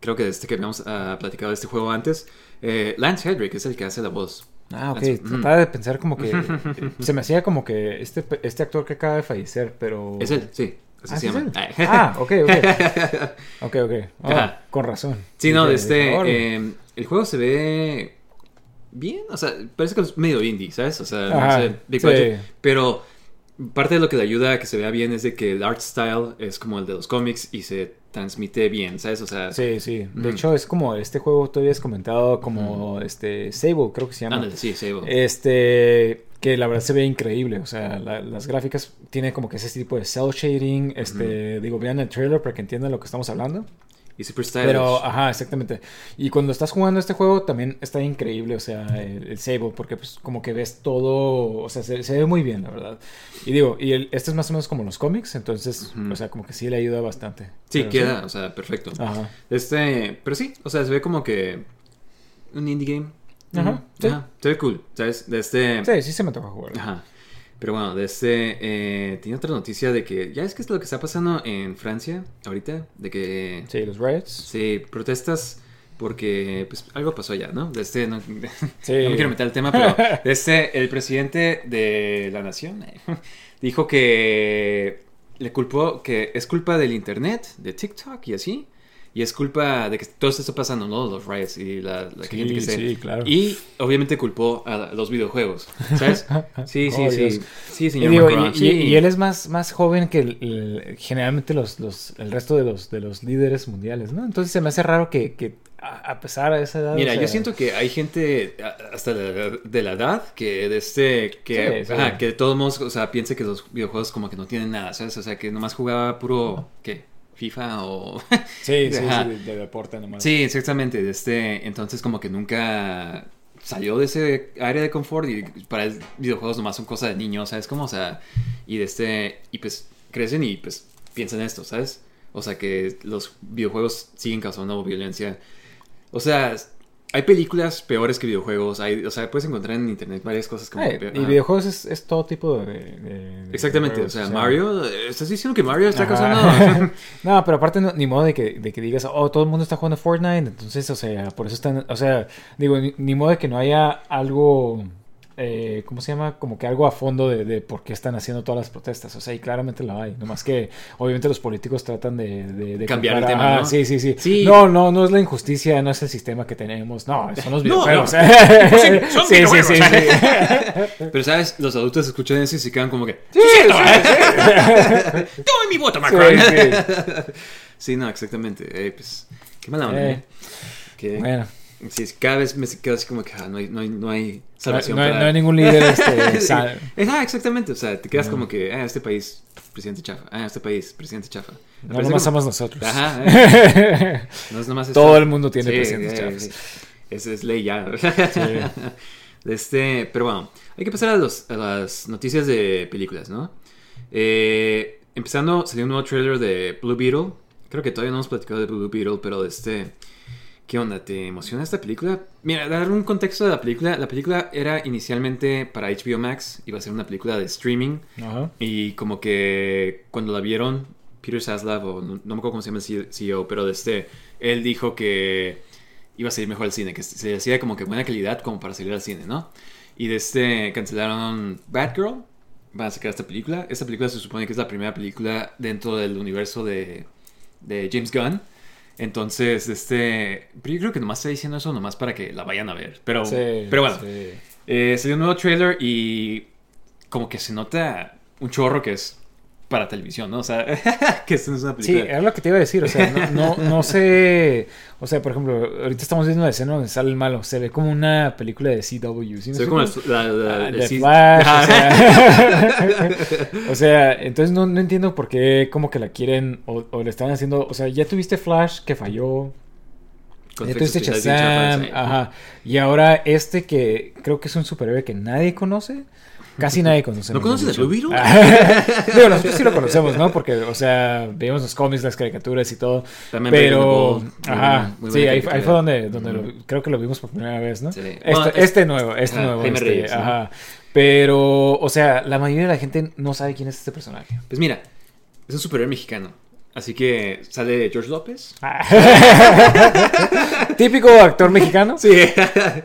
creo que este que habíamos ah, platicado de este juego antes, eh, Lance Hedrick es el que hace la voz. Ah, ok. Lance- Trataba de pensar como que. se me hacía como que este, este actor que acaba de fallecer, pero. Es él, sí. Así Ah, se ¿sí es llama. él? Ah, ok, ok. Ok, ok. Ah, con razón. Sí, no, este, eh, el juego se ve bien, o sea, parece que es medio indie, ¿sabes? O sea, no Ajá, sé, big sí. budget, pero parte de lo que le ayuda a que se vea bien es de que el art style es como el de los cómics y se transmite bien, ¿sabes? O sea, Sí, sí. De Ujú. hecho, es como este juego, tú habías comentado como este Sable, creo que se llama. ándale, sí, sí. Este, que la verdad se ve increíble. O sea, la- las gráficas tienen como que ese tipo de cel shading. Este, digo, vean el trailer para que entiendan lo que estamos hablando. Y super stylish. Pero, ajá, exactamente. Y cuando estás jugando este juego también está increíble, o sea, el, el Sable, porque pues como que ves todo, o sea, se, se ve muy bien, la verdad. Y digo, y el, este es más o menos como los cómics, entonces, o sea, como que sí le ayuda bastante. sí, Pero queda, o sea, perfecto. Ajá. Este, pero sí, o sea, se ve como que un indie game. Ajá, sí. Ajá, se ve cool, ¿sabes? De este... Sí, sí se me toca jugar. Ajá. Pero bueno, de este, eh, tenía otra noticia de que, ya es que es lo que está pasando en Francia ahorita, de que Sí, los riots. se protestas porque pues algo pasó allá, ¿no? De este, no, Sí. no me quiero meter al tema, pero de este, el presidente de la nación dijo que le culpó, que es culpa del internet, de TikTok y así, y es culpa de que todo esto está pasando, ¿no? Los riots y la, la Sí, gente que se... sí, claro. Y obviamente culpó a los videojuegos, ¿sabes? Sí, sí, Oh, sí. Dios. Sí, Y, señor digo, y, sí. y- y él es más, más joven que el- el- generalmente los, los, el resto de los, de los líderes mundiales, ¿no? Entonces se me hace raro que, que a, pesar de esa edad... Mira, o sea, yo siento que hay gente hasta de la, de la edad que de este que, Sí, sí. ajá, que de todos modos, o sea, piense que los videojuegos como que no tienen nada, ¿sabes? O sea, que nomás jugaba puro ¿qué? FIFA o Sí, sí, sí, de, de deporte nomás. Sí, exactamente, este entonces como que nunca salió de ese área de confort y para él videojuegos nomás son cosas de niños, ¿sabes? Como, o sea, y de este y pues crecen y pues piensan esto, ¿sabes? O sea, que los videojuegos siguen causando violencia. O sea, hay películas peores que videojuegos. Hay, o sea, puedes encontrar en internet varias cosas como... Eh, y videojuegos es, es todo tipo de... de- de Exactamente, o sea, Mario... ¿Estás diciendo que Mario está causando...? no, pero aparte no- ni modo de que, de que digas, oh, todo el mundo está jugando Fortnite, entonces, o sea, por eso están, o sea, digo, ni, ni modo de que no haya algo, eh, ¿cómo se llama? Como que algo a fondo de, de por qué están haciendo todas las protestas, o sea, y claramente lo hay, nomás que obviamente los políticos tratan de... de- de Cambiar el tema, ¿no? Sí, sí, sí, Sí. No, no, no es la injusticia, no es el sistema que tenemos, no, son los No, videojuegos. no. sí, son sí, sí, videojuegos. sí, sí. Pero, ¿sabes? Los adultos escuchan eso y se quedan como que... Sí, sí, sí. ¡Toma mi voto, Macron! Sí, Sí, sí. no, exactamente. Eh, pues, qué mala onda, Eh. ¿eh? Bueno, Sí, cada vez me quedo así como que ah, no, hay, no, hay, no hay salvación no hay- para- no hay ningún líder este, sa- Ajá, exactamente. O sea, te quedas No. como que, ah, este país, presidente chafa. Ah, este país, presidente chafa. No nomás como- somos nosotros. Ajá, eh. No es nomás. Todo el mundo tiene Sí, presidentes eh, chafas. sí. Esa es ley ya. Este, pero bueno, hay que pasar a, los- a las noticias de películas, ¿no? Eh, empezando, salió un nuevo trailer de Blue Beetle. Creo que todavía no hemos platicado de Blue Beetle, pero este... ¿Qué onda? ¿Te emociona esta película? Mira, dar un contexto de la película. La película era inicialmente para HBO Max, iba a ser una película de streaming. Ajá. Y como que cuando la vieron, Peter Saslav, o no, no me acuerdo cómo se llama el CEO, pero de este, él dijo que iba a salir mejor al cine, que se hacía como que buena calidad como para salir al cine, ¿no? Y de este cancelaron Batgirl, van a sacar esta película. Esta película se supone que es la primera película dentro del universo de, de James Gunn. Entonces, este, pero yo creo que nomás está diciendo eso nomás para que la vayan a ver. Pero, Sí, pero bueno, sí. eh, salió un nuevo trailer y como que se nota un chorro que es para televisión, ¿no? O sea, que esto no es una Sí, película. era lo que te iba a decir, o sea, no, no, no sé, o sea, por ejemplo, ahorita estamos viendo la escena donde sale el malo, se ve como una película de CW, ¿sí? se ve como la, la- la- Ah, Flash, o sea, o sea, entonces no, no entiendo por qué como que la quieren o, o le están haciendo, o sea, ya tuviste Flash que falló, bien Shazam, ajá, y ahora este que creo que es un superhéroe que nadie conoce, casi nadie conoce. ¿No conoces a Beetle? Digo, nosotros sí lo conocemos, ¿no? Porque, o sea, vemos los cómics, las caricaturas y todo. También pero, muy ajá, buena- muy sí, ahí, fue donde, donde lo- creo que lo vimos por primera vez, ¿no? Sí. Este, Bueno, es- este nuevo, este nuevo. Este, Reyes, ¿no? ajá. Pero, o sea, la mayoría de la gente no sabe quién es este personaje. Pues mira, es un superhéroe mexicano. Así que sale George López. Típico actor mexicano. Sí.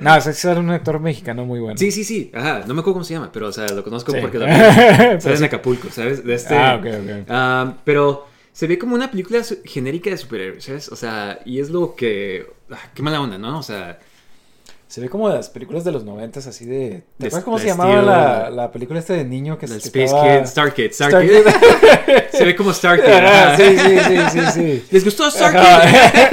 No, es un actor mexicano muy bueno. Sí, sí, sí. Ajá, no me acuerdo cómo se llama, pero o sea, lo conozco Sí. porque sale en. Acapulco, ¿sabes? De este, Ah, ok, ok. Ah, pero se ve como una película genérica de superhéroes, ¿sabes? O sea, y es lo que... ah, qué mala onda, ¿no? O sea, Se ve como las películas de los noventas, así de... ¿Te acuerdas cómo se llamaba la, la película este de niño que el que Space estaba- Kid, Star Kid, Star, Star Kid. Kid. se ve como Star Kid. Ajá. sí, sí, sí, sí, sí. ¿Les gustó Star Kid? Ajá.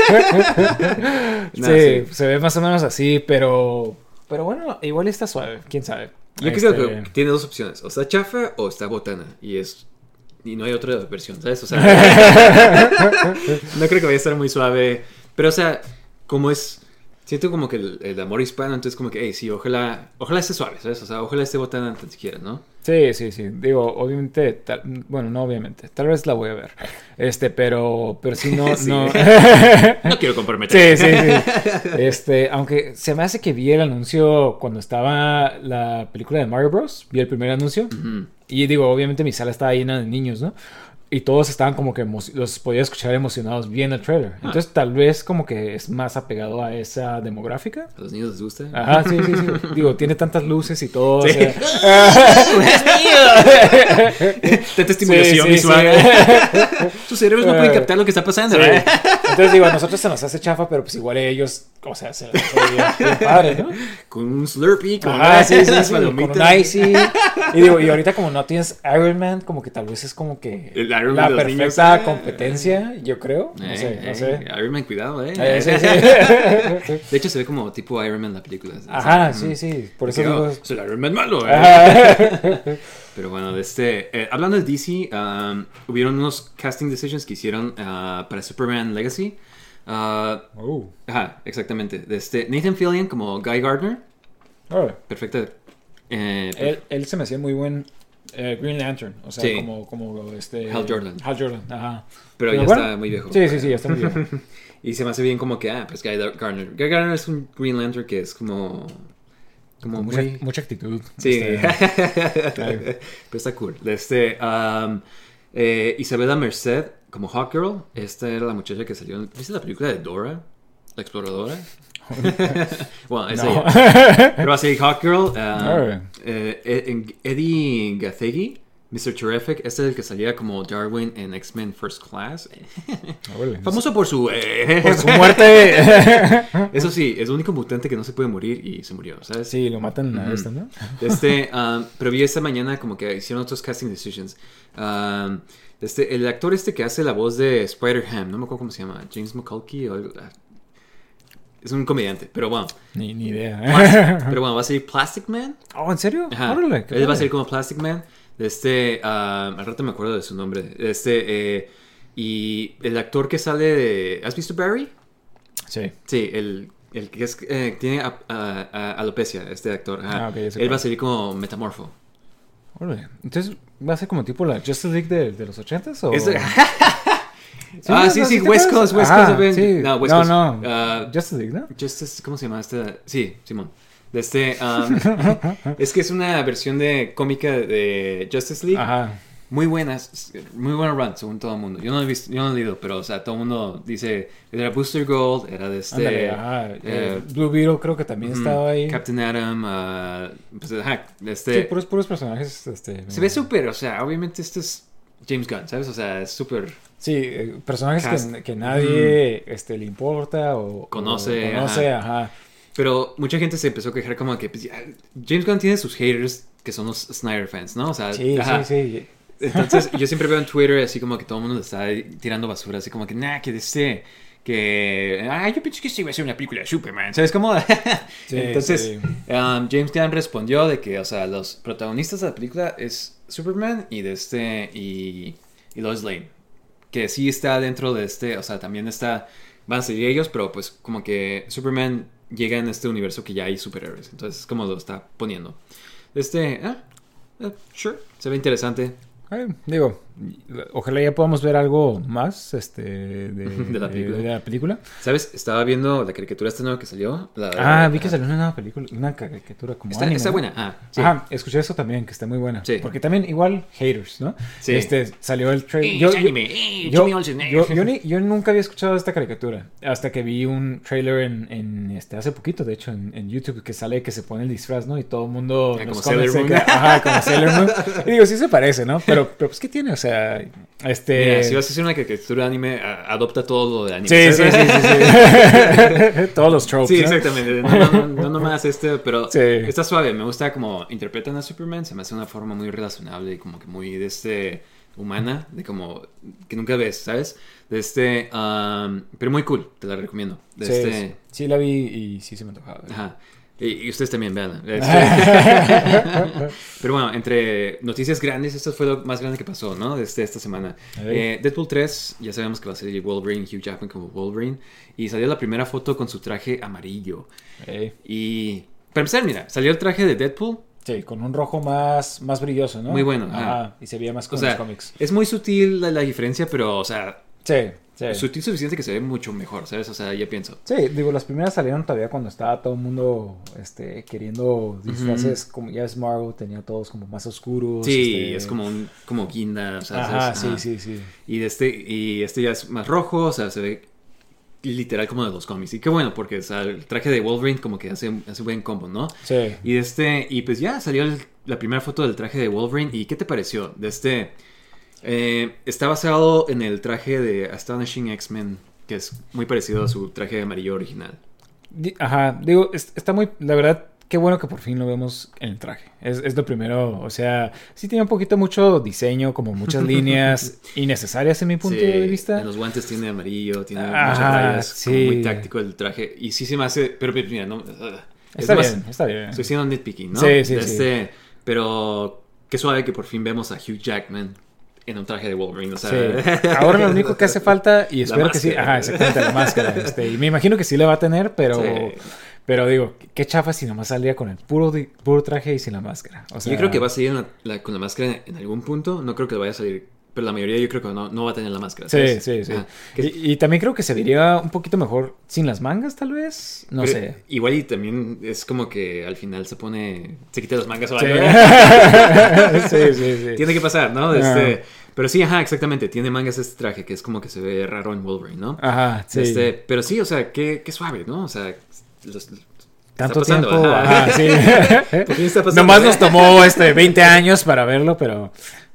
No, sí, sí. se ve más o menos así, pero... Pero bueno, igual está suave, quién sabe. Yo creo que Este, tiene dos opciones. O está chafa o está botana. Y es... Y no hay otra versión, ¿sabes? O sea... no creo que vaya a estar muy suave. Pero, o sea, como es... Siento como que el, el amor hispano, entonces como que, hey, sí, ojalá, ojalá esté suave, ¿sabes? O sea, ojalá esté botana tan siquiera, ¿no? Sí, sí, sí. Digo, obviamente, tal- bueno, no obviamente. Tal vez la voy a ver. Este, pero, pero si no, Sí. no. No quiero comprometer. Sí, sí, sí. Este, aunque se me hace que vi el anuncio cuando estaba la película de Mario Bros. Vi el primer anuncio. Y digo, obviamente mi sala estaba llena de niños, ¿no? Y todos estaban como que los podía escuchar emocionados viendo el trailer. Ah. Entonces, tal vez como que es más apegado a esa demográfica. ¿A los niños les gusta? Ajá, sí, sí, sí. Digo, tiene tantas luces y todo. Sí. o sea- Tanta estimulación Sí, sí, visual. sí. Tus cerebros no pueden Eh, captar lo que está pasando, Sí. ¿verdad? Entonces digo, a nosotros se nos hace chafa, pero pues igual ellos, o sea, se les hace bien, bien padre, ¿no? Con un Slurpee, con sí, sí, sí, con un icy. Y digo, y ahorita como no tienes Iron Man, como que tal vez es como que El Iron Man la perfecta niños. competencia, yo creo. No Eh, sé, no eh, sé. Iron Man, cuidado, eh. Eh, sí, sí. De hecho, se ve como tipo Iron Man la película. Ajá, Mm. sí, sí. Por eso Digo, es el Iron Man malo, eh. Pero bueno, de este, eh, hablando de DC, um, hubieron unos casting decisions que hicieron ah, para Superman Legacy. Ah, Oh, ajá, exactamente. De este, Nathan Fillion como Guy Gardner. órale. Perfecta. eh, Él, él se me hacía muy buen eh, Green Lantern, o sea, Sí. como, como este... Hal Jordan. Hal Jordan, ajá. pero ya bueno, está muy viejo. Sí, sí, sí, ya está muy bien. Y se me hace bien como que, ah, pues Guy Gardner. Guy Gardner es un Green Lantern que es como. Como mucha, muy. mucha actitud. Sí. este, Pero está cool. Este, um, eh, Isabela Merced, como Hawkgirl. Esta era la muchacha que salió. en- ¿Viste la película de Dora? La exploradora. bueno, es no. ella. Pero va a ser Hawkgirl. Alright. eh, eh, Eddie Gathegi, Mr. Terrific. Este es el que salía como Darwin en X-Men First Class. Órale. Famoso por su. eh, Por su muerte. Eso sí, es el único mutante que no se puede morir y se murió, ¿sabes? sí, lo matan este, ¿no? Este, um, pero vi esta mañana como que hicieron otros casting decisions. Um, este, el actor este que hace la voz de Spider-Ham, no me acuerdo cómo se llama, James McCulkey o algo. ah, Es un comediante, pero bueno. Ni, ni idea. Plas- pero bueno, va a ser Plastic Man. oh, ¿en serio? Ajá. Órale, Él va a ser como Plastic Man. Este, um, al rato me acuerdo de su nombre. Este, eh, y el actor que sale de. ¿Has visto Barry? Sí. Sí, el, el que es, eh, tiene a- a- a- alopecia, este actor. Ah, ok, ya sé Él va a salir como metamorfo. Entonces, ¿va a ser como tipo la Justice League de, de los ochentas o...? Sí, ah, sí, sí, West? Coast, West Coast of sí. No, West no, Coast. no. Ah, Justice League, ¿no? Justice, ¿cómo se llama esta? Sí, Simón. De este, um, es que es una versión de cómica de Justice League. Ajá. Muy buenas, muy buena run, según todo el mundo. Yo no he visto, yo no he leído, pero, o sea, todo el mundo dice, era Booster Gold, era de este... Ándale, ajá. eh, Eh, Blue Beetle creo que también estaba ahí. Captain Adam, ah, pues, ajá, este... Sí, puros, puros personajes. Este, Se ve súper, o sea, obviamente este es James Gunn, ¿sabes? O sea, es súper... Sí, eh, personajes que, que nadie este, le importa o Conoce, o conoce, ajá. Pero mucha gente se empezó a quejar como que pues, James Gunn tiene sus haters que son los Snyder fans, ¿no? O sea, Sí, ajá. sí, sí. Entonces yo siempre veo en Twitter así como que todo el mundo le está tirando basura, así como que, nah, que este, que, ah, yo pensé que sí iba a ser una película de Superman, ¿sabes cómo? Sí, Entonces, sí. um, James Gunn respondió de que, o sea, los protagonistas de la película es Superman y de este, y, y Lois Lane, que sí está dentro de este, o sea, también está, van a salir ellos, pero pues como que Superman llega en este universo que ya hay superhéroes, entonces es como lo está poniendo. Este, ah, eh, sure, se ve interesante. Ay, digo, ojalá ya podamos ver algo más este, de, De la película. de la película. ¿Sabes? Estaba viendo la caricatura esta nueva que salió. la- Ah, vi que ah, salió una nueva película, una caricatura como Está, anime, está buena. Ah, sí. Ajá, escuché eso también, que está muy buena. Sí. Porque también igual haters, ¿no? Sí. Este, salió el trailer. Eh, Yo, yo, eh, yo, eh. yo- yo ni- yo nunca había escuchado esta caricatura hasta que vi un trailer en, en, este hace poquito, de hecho, en, en YouTube que sale que se pone el disfraz, ¿no? Y todo el mundo Ah, nos como Sailor Moon. que- ajá, como Sailor Moon. Y digo, sí se parece, ¿no? Pero, pero pues, ¿qué tiene? O sea, este... Mira, si vas a hacer una caricatura de anime, adopta todo lo de anime. Sí, sí, sí, sí, sí. Todos los tropes, Sí, ¿no? exactamente. No, no nomás este, pero Sí. está suave. Me gusta como interpretan a Superman. Se me hace una forma muy relacionable y como que muy de este humana, de como que nunca ves, ¿sabes? De este, um, pero muy cool. Te la recomiendo. De Sí, este, sí, sí la vi y sí se me antojaba. Ajá. Y, y ustedes también vean. Pero bueno, entre noticias grandes, esto fue lo más grande que pasó, ¿no? Desde esta semana. Eh, Deadpool 3, ya sabemos que va a salir Wolverine, Hugh Jackman como Wolverine. Y salió la primera foto con su traje amarillo. Y para empezar, mira, salió el traje de Deadpool. Sí, con un rojo más, más brilloso, ¿no? Muy bueno, ajá. Ajá, y se veía más O como sea, los cómics. es muy sutil la, la diferencia, pero, o sea, Sí, sí. sutil suficiente que se ve mucho mejor, ¿sabes? O sea, ya pienso. Sí, digo, las primeras salieron todavía cuando estaba todo el mundo este, queriendo disfraces, como ya es Marvel, tenía todos como más oscuros. Sí, este- es como un como guinda, o sea, Ajá, ¿sabes? sí, sí, sí. Y este, y este ya es más rojo, o sea, se ve literal como de los cómics. Y qué bueno, porque o sea, el traje de Wolverine como que hace, hace buen combo, ¿no? Sí. Y este, y pues ya salió el- la primera foto del traje de Wolverine. ¿Y qué te pareció? De este, eh, está basado en el traje de Astonishing X-Men, que es muy parecido a su traje amarillo original. Ajá, digo, es- está muy, la verdad, qué bueno que por fin lo vemos en el traje. Es, es lo primero, o sea, sí tiene un poquito mucho diseño, como muchas líneas innecesarias en mi punto Sí, de vista. En los guantes tiene amarillo, tiene Ajá, muchas rayas, como sí. muy táctico el traje. Y sí se me hace, pero mira, no... es Está más- bien, está bien. Estoy siendo nitpicking, ¿no? Sí, sí, De sí. este- pero qué suave que por fin vemos a Hugh Jackman en un traje de Wolverine. O sea, Sí. Ahora lo único que hace falta, y La espero que sí, ajá, exactamente, la máscara. Este, y me imagino que sí le va a tener, pero, Sí. pero digo, qué chafa si nomás salía con el puro, puro traje y sin la máscara. O sea, yo creo que va a salir la- la- con la máscara en algún punto. No creo que vaya a salir, pero la mayoría yo creo que no, no va a tener la máscara. Sí, ¿sabes? sí, sí. Que- Y, y también creo que se vería un poquito mejor sin las mangas, tal vez. No pero sé. Igual y también es como que al final se pone, se quita las mangas o Sí. algo. sí, sí, sí. Tiene que pasar, ¿no? Ah. Este, pero sí, ajá, exactamente. Tiene mangas este traje que es como que se ve raro en Wolverine, ¿no? Ajá, sí. Este, pero sí, o sea, qué, qué suave, ¿no? O sea, los- Tanto está pasando, tiempo. ajá. Ajá, sí. Nomás nos tomó este 20 años para verlo, pero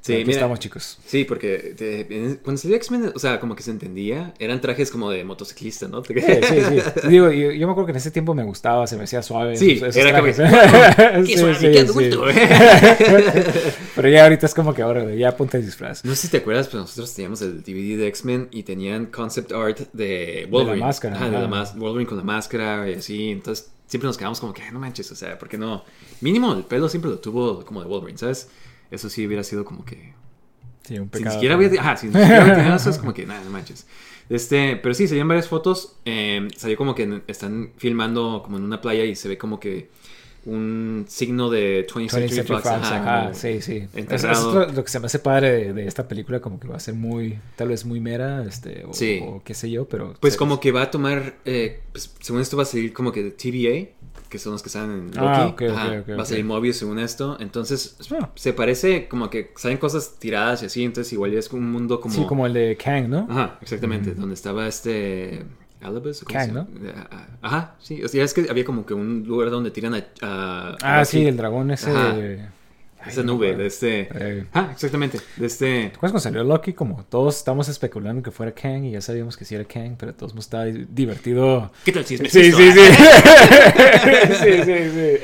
Sí, aquí mira. estamos, chicos. Sí, porque te- cuando salió X-Men, o sea, como que se entendía, eran trajes como de motociclista, ¿no? Sí, sí, sí. Digo, yo, yo me acuerdo que en ese tiempo me gustaba, se me hacía suave. Sí, esos- esos era como trajes. ¡Qué Sí, suave, sí, qué sí. adulto! Pero ya ahorita es como que ahora, ya ponte el disfraz. No sé si te acuerdas, pero nosotros teníamos el DVD de X-Men y tenían concept art de Wolverine. máscara, Ajá, de la mas- Wolverine con la máscara y así. Entonces siempre nos quedamos como que, "Ay, no manches, o sea, ¿por qué no? Mínimo el pelo siempre lo tuvo como de Wolverine, ¿sabes? Eso sí hubiera sido como que Sí, un pecado. ni siquiera había, ajá, si ni siquiera había tenido eso, es como que nada, no manches. Este, pero sí, salían varias fotos. eh, salió como que están filmando como en una playa y se ve como que un signo de 20th 20th Century Fox. Ajá, sí, sí. Eso, enterrado. eso es lo, lo que se me hace padre de, de esta película, como que va a ser muy, tal vez muy mera, este, o, Sí. o qué sé yo, pero... Pues como que va a tomar, eh, pues, según esto va a salir como que de TVA, que son los que están en Loki. Ah, ok, ok, Ajá, ok, va a salir Mobius según esto. Entonces, Ah. se parece como que salen cosas tiradas y así. Entonces, igual ya es un mundo como. Sí, como el de Kang, ¿no? Ajá, exactamente. Mm. Donde estaba este. Alabas, ¿o cómo Kang, ¿no? llama? Ah, Ajá, sí. O sea, es que había como que un lugar donde tiran a. a- Ah, a sí, el dragón ese... Ajá. Esa nube, de este. Eh, Ah, exactamente. De este. ¿Te acuerdas cuando salió Loki? Como todos estábamos especulando que fuera Kang y ya sabíamos que sí era Kang, pero todos nos estaba di- divertido. ¿Qué tal si es Sí, sí, sí. sí, sí, sí.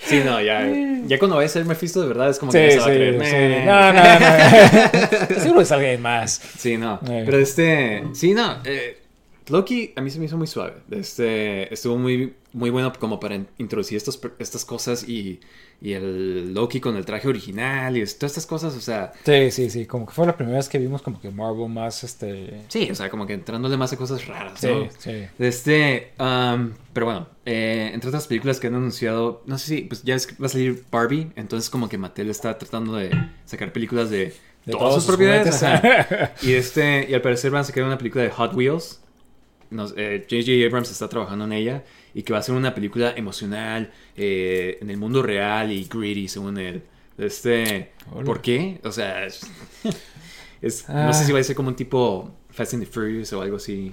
Sí, no, ya. Ya cuando vaya a ser Mephisto, de verdad es como que sí, no se va a creer. sí. No, no, no. Seguro es alguien más. Sí, no. Eh. Pero este. Sí, no. eh, Loki a mí se me hizo muy suave. Este, estuvo muy, muy bueno como para in- introducir estos, estas cosas y, y el Loki con el traje original y todas estas cosas, o sea. Sí, sí, sí. Como que fue la primera vez que vimos como que Marvel más este. Sí, o sea, como que entrándole más a cosas raras, Sí, ¿no? sí. Este, um, pero bueno, eh, entre otras películas que han anunciado, no sé si, pues ya va a salir Barbie, entonces como que Mattel está tratando de sacar películas de De todas sus sus propiedades. ajá. y, este, y al parecer van a sacar una película de Hot Wheels. Nos- eh, J.J. Abrams está trabajando en ella y que va a ser una película emocional eh, en el mundo real y gritty según él. Este, Hola. ¿Por qué? O sea, es, Ah. no sé si va a ser como un tipo Fast and the Furious o algo así.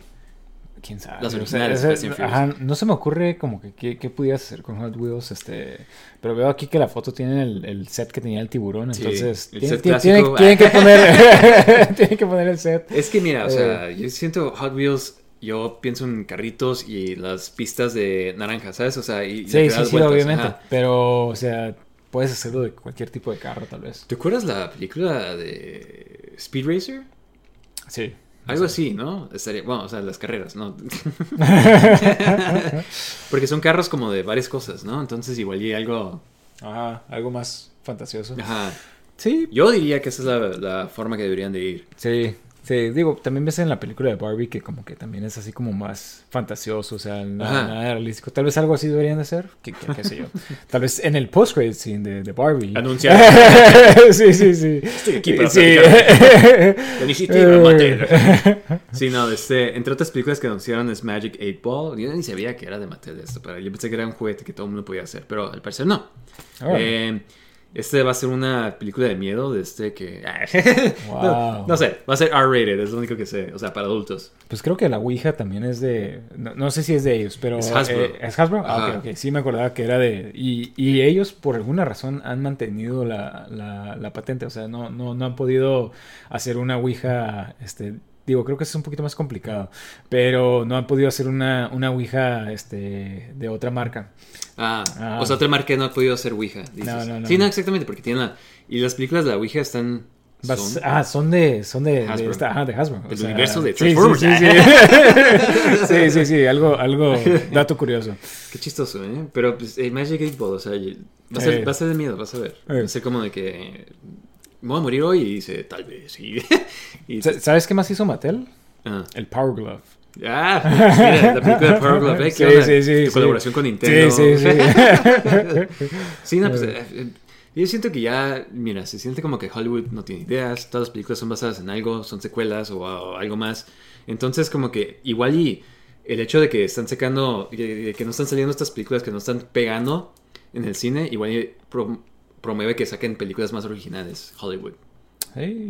quién sabe. Las O sea, originales, ese- Fast and Furious. ajá, no se me ocurre como que qué, pudieras hacer con Hot Wheels, este, pero veo aquí que la foto tiene el, el set que tenía el tiburón, Sí, entonces el tienen, set que poner, tienen que poner el set. Es que mira, o Eh. sea, yo siento Hot Wheels, yo pienso en carritos y las pistas de naranja, ¿sabes? O sea, y, Sí, sí, sí, vueltas, obviamente, ajá. pero, o sea, puedes hacerlo de cualquier tipo de carro, tal vez. ¿Te acuerdas la película de Speed Racer? Sí. Algo así, ¿no? Estaría, bueno, o sea, las carreras, ¿no? Porque son carros como de varias cosas, ¿no? Entonces igual y algo... Ajá, algo más fantasioso. Ajá. Sí, Yo diría que esa es la, la forma que deberían de ir. Sí, sí, digo, también ves en la película de Barbie que como que también es así como más fantasioso, o sea, nada, nada realístico. Tal vez algo así deberían de ser, qué, qué- qué sé yo. Tal vez en el post-credit scene de, de Barbie. Anunciar sí, sí, sí. Estoy aquí para sí. la iniciativa Eh. Mattel. Sí, no, este, entre otras películas que anunciaron es Magic 8 Ball. Yo ni sabía que era de Mattel esto, pero yo pensé que era un juguete que todo el mundo podía hacer, pero al parecer no. Órale. Eh, este va a ser una película de miedo de este que... no, Wow. no sé, va a ser R-rated, es lo único que sé, o sea, para adultos. Pues creo que la Ouija también es de. No, no sé si es de ellos, pero. Es Hasbro. eh, ¿Es Hasbro? Ah, Ajá. ok, ok. Sí, me acordaba que era de. Y, y ellos, por alguna razón, han mantenido la, la, la patente. O sea, no, no, no han podido hacer una Ouija. Este, digo, creo que eso es un poquito más complicado. Pero no han podido hacer una, una Ouija este, de otra marca. Ah, Ah. o sea, otra marca no ha podido hacer Ouija. dices. No, no, no. Sí, no, exactamente, porque tienen la... Y las películas de la Ouija están... Son- ah, son de, son de, de Hasbro. esta- ajá, de Hasbro. Del universo de Transformers. Sí, sí, sí. sí, sí, sí, algo, algo, dato curioso. Qué chistoso, ¿eh? Pero pues, eh, Magic 8 Ball, o sea, va a, ser, Eh. va a ser de miedo, vas a ver. Eh. Va a ser como de que... Me voy a morir hoy y dice, tal vez. Y- Sa- ¿Sabes qué más hizo Mattel? ah. El Power Glove. Ah, mira, la película de Power Glove, ¿eh? ¿Qué Sí, sí, sí, sí. colaboración con Nintendo. Sí, sí, sí. Sí, no, pues, eh, eh, yo siento que ya, mira, se siente como que Hollywood no tiene ideas, todas las películas son basadas en algo, son secuelas o, o algo más. Entonces, como que igual y el hecho de que están sacando, que, que no están saliendo estas películas, que no están pegando en el cine, igual y promueve que saquen películas más originales, Hollywood.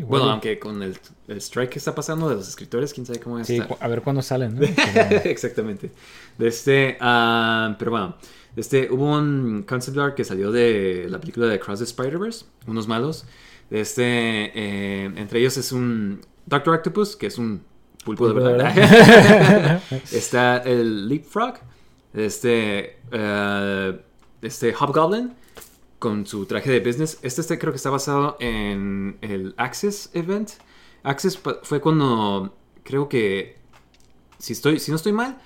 Bueno, aunque con el, el strike que está pasando de los escritores, quién sabe cómo va a Sí, estar. a ver cuándo salen, ¿no? Exactamente. De este, ah, pero bueno, de este, hubo un concept art que salió de la película de Cross the Spider-Verse, unos malos. De este, eh, entre ellos es un Doctor Octopus, que es un pulpo de verdad. Está el Leapfrog, este, eh, este Hobgoblin con su traje de business. Este, este creo que está basado en el Access Event. Access fue cuando creo que si estoy si no estoy mal,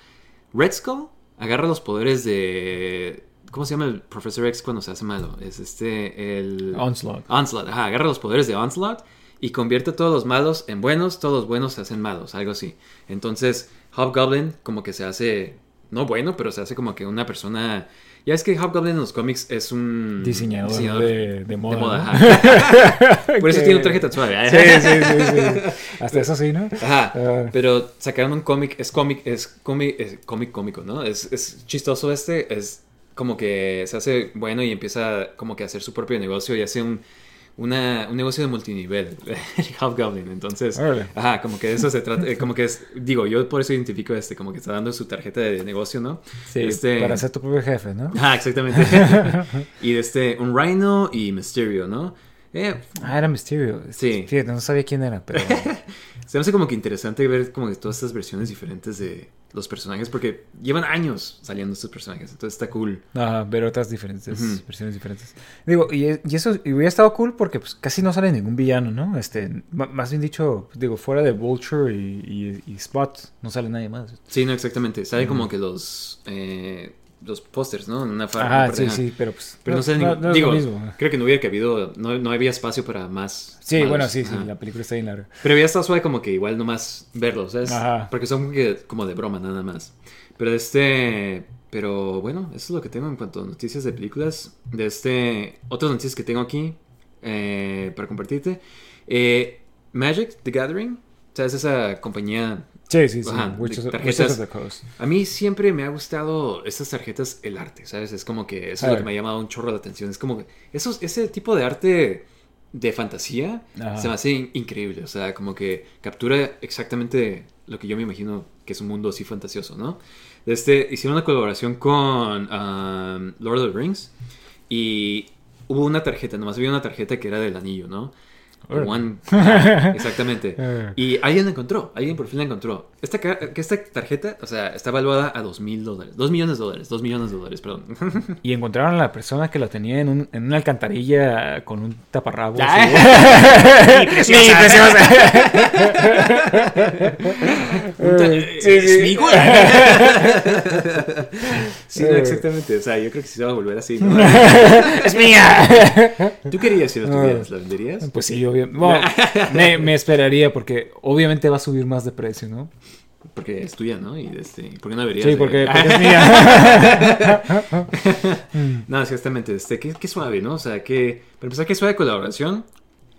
Red Skull agarra los poderes de ¿cómo se llama el Professor X cuando se hace malo? Es este el Onslaught. Onslaught, ajá, agarra los poderes de Onslaught y convierte a todos los malos en buenos, todos los buenos se hacen malos, algo así. Entonces, Hobgoblin como que se hace, no bueno, pero se hace como que una persona... Ya es que Hobgoblin en los cómics es un Diseñador, de, de moda. de moda, ¿no? ajá. Por eso Que- tiene un traje tan suave. Sí, sí, sí, sí. Hasta eso sí, ¿no? Ajá, Ah. pero sacaron un cómic, es cómic, es cómic, es cómic cómico, ¿no? Es, es chistoso este, es como que se hace bueno y empieza como que a hacer su propio negocio y hace un, una- un negocio de multinivel, el Hobgoblin, entonces, ajá, como que de eso se trata, eh, como que es, digo, yo por eso identifico este, como que está dando su tarjeta de negocio, ¿no? Sí, Este- para ser tu propio jefe, ¿no? Ajá, exactamente. y de este, un Rhino y Mysterio, ¿no? Eh, Ah, era Mysterio. Sí. No sabía quién era, pero... Se me hace como que interesante ver como que todas estas versiones diferentes de los personajes porque llevan años saliendo estos personajes, entonces está cool. Ajá, ver otras diferentes, versiones diferentes. Digo, y, y eso y hubiera estado cool porque pues casi no sale ningún villano, ¿no? Este, más bien dicho, digo, fuera de Vulture y, y- y Spot, no sale nadie más. Sí, no, exactamente. Salen Ujú. como que los eh, los pósters, ¿no? En una parte, sí, ajá. sí, pero pues... Pero no, sé, no es digo, lo mismo. creo que no hubiera cabido, no, no había espacio para más. Sí, malos. bueno, sí, sí, la película está bien larga. Pero ya está suave como que igual nomás verlos, ¿sabes? Ajá. Porque son como, de broma nada más. Pero de este... Pero bueno, eso es lo que tengo en cuanto a noticias de películas. De este... Otras noticias que tengo aquí eh, para compartirte. Eh, Magic, The Gathering, ¿sabes? Esa compañía Sí, sí, sí. Ajá, de tarjetas. of the Coast. A mí siempre me ha gustado estas tarjetas, el arte, ¿sabes? Es como que eso es lo que me ha llamado un chorro la atención. Es como que esos, ese tipo de arte de fantasía Ajá. se me hace in- increíble. O sea, como que captura exactamente lo que yo me imagino que es un mundo así fantasioso, ¿no? Este, hicieron una colaboración con um, Lord of the Rings y hubo una tarjeta, nomás había una tarjeta que era del anillo, ¿no? One, exactamente. Eh. Y alguien la encontró, alguien por fin la encontró. Esta, que esta tarjeta, o sea, está evaluada a dos mil dólares. Dos millones de dólares, dos millones de dólares, perdón. Y encontraron a la persona que la tenía en, un, en una alcantarilla con un y- Ni preciosa. Preciosa. Sí, es sí. mi güey. sí, no, exactamente. O sea, yo creo que sí se va a volver así. ¿no? ¡Es mía! ¿Tú querías si lo Ah. tuvieras? ¿La venderías? Pues sí, obviamente. Bueno, me, me esperaría porque obviamente va a subir más de precio, ¿no? Porque es tuya, ¿no? Y este, ¿por qué no deberías? Sí, de- porque, porque es mía. No, exactamente. Este, qué, qué suave, ¿no? O sea, que, para empezar, qué suave colaboración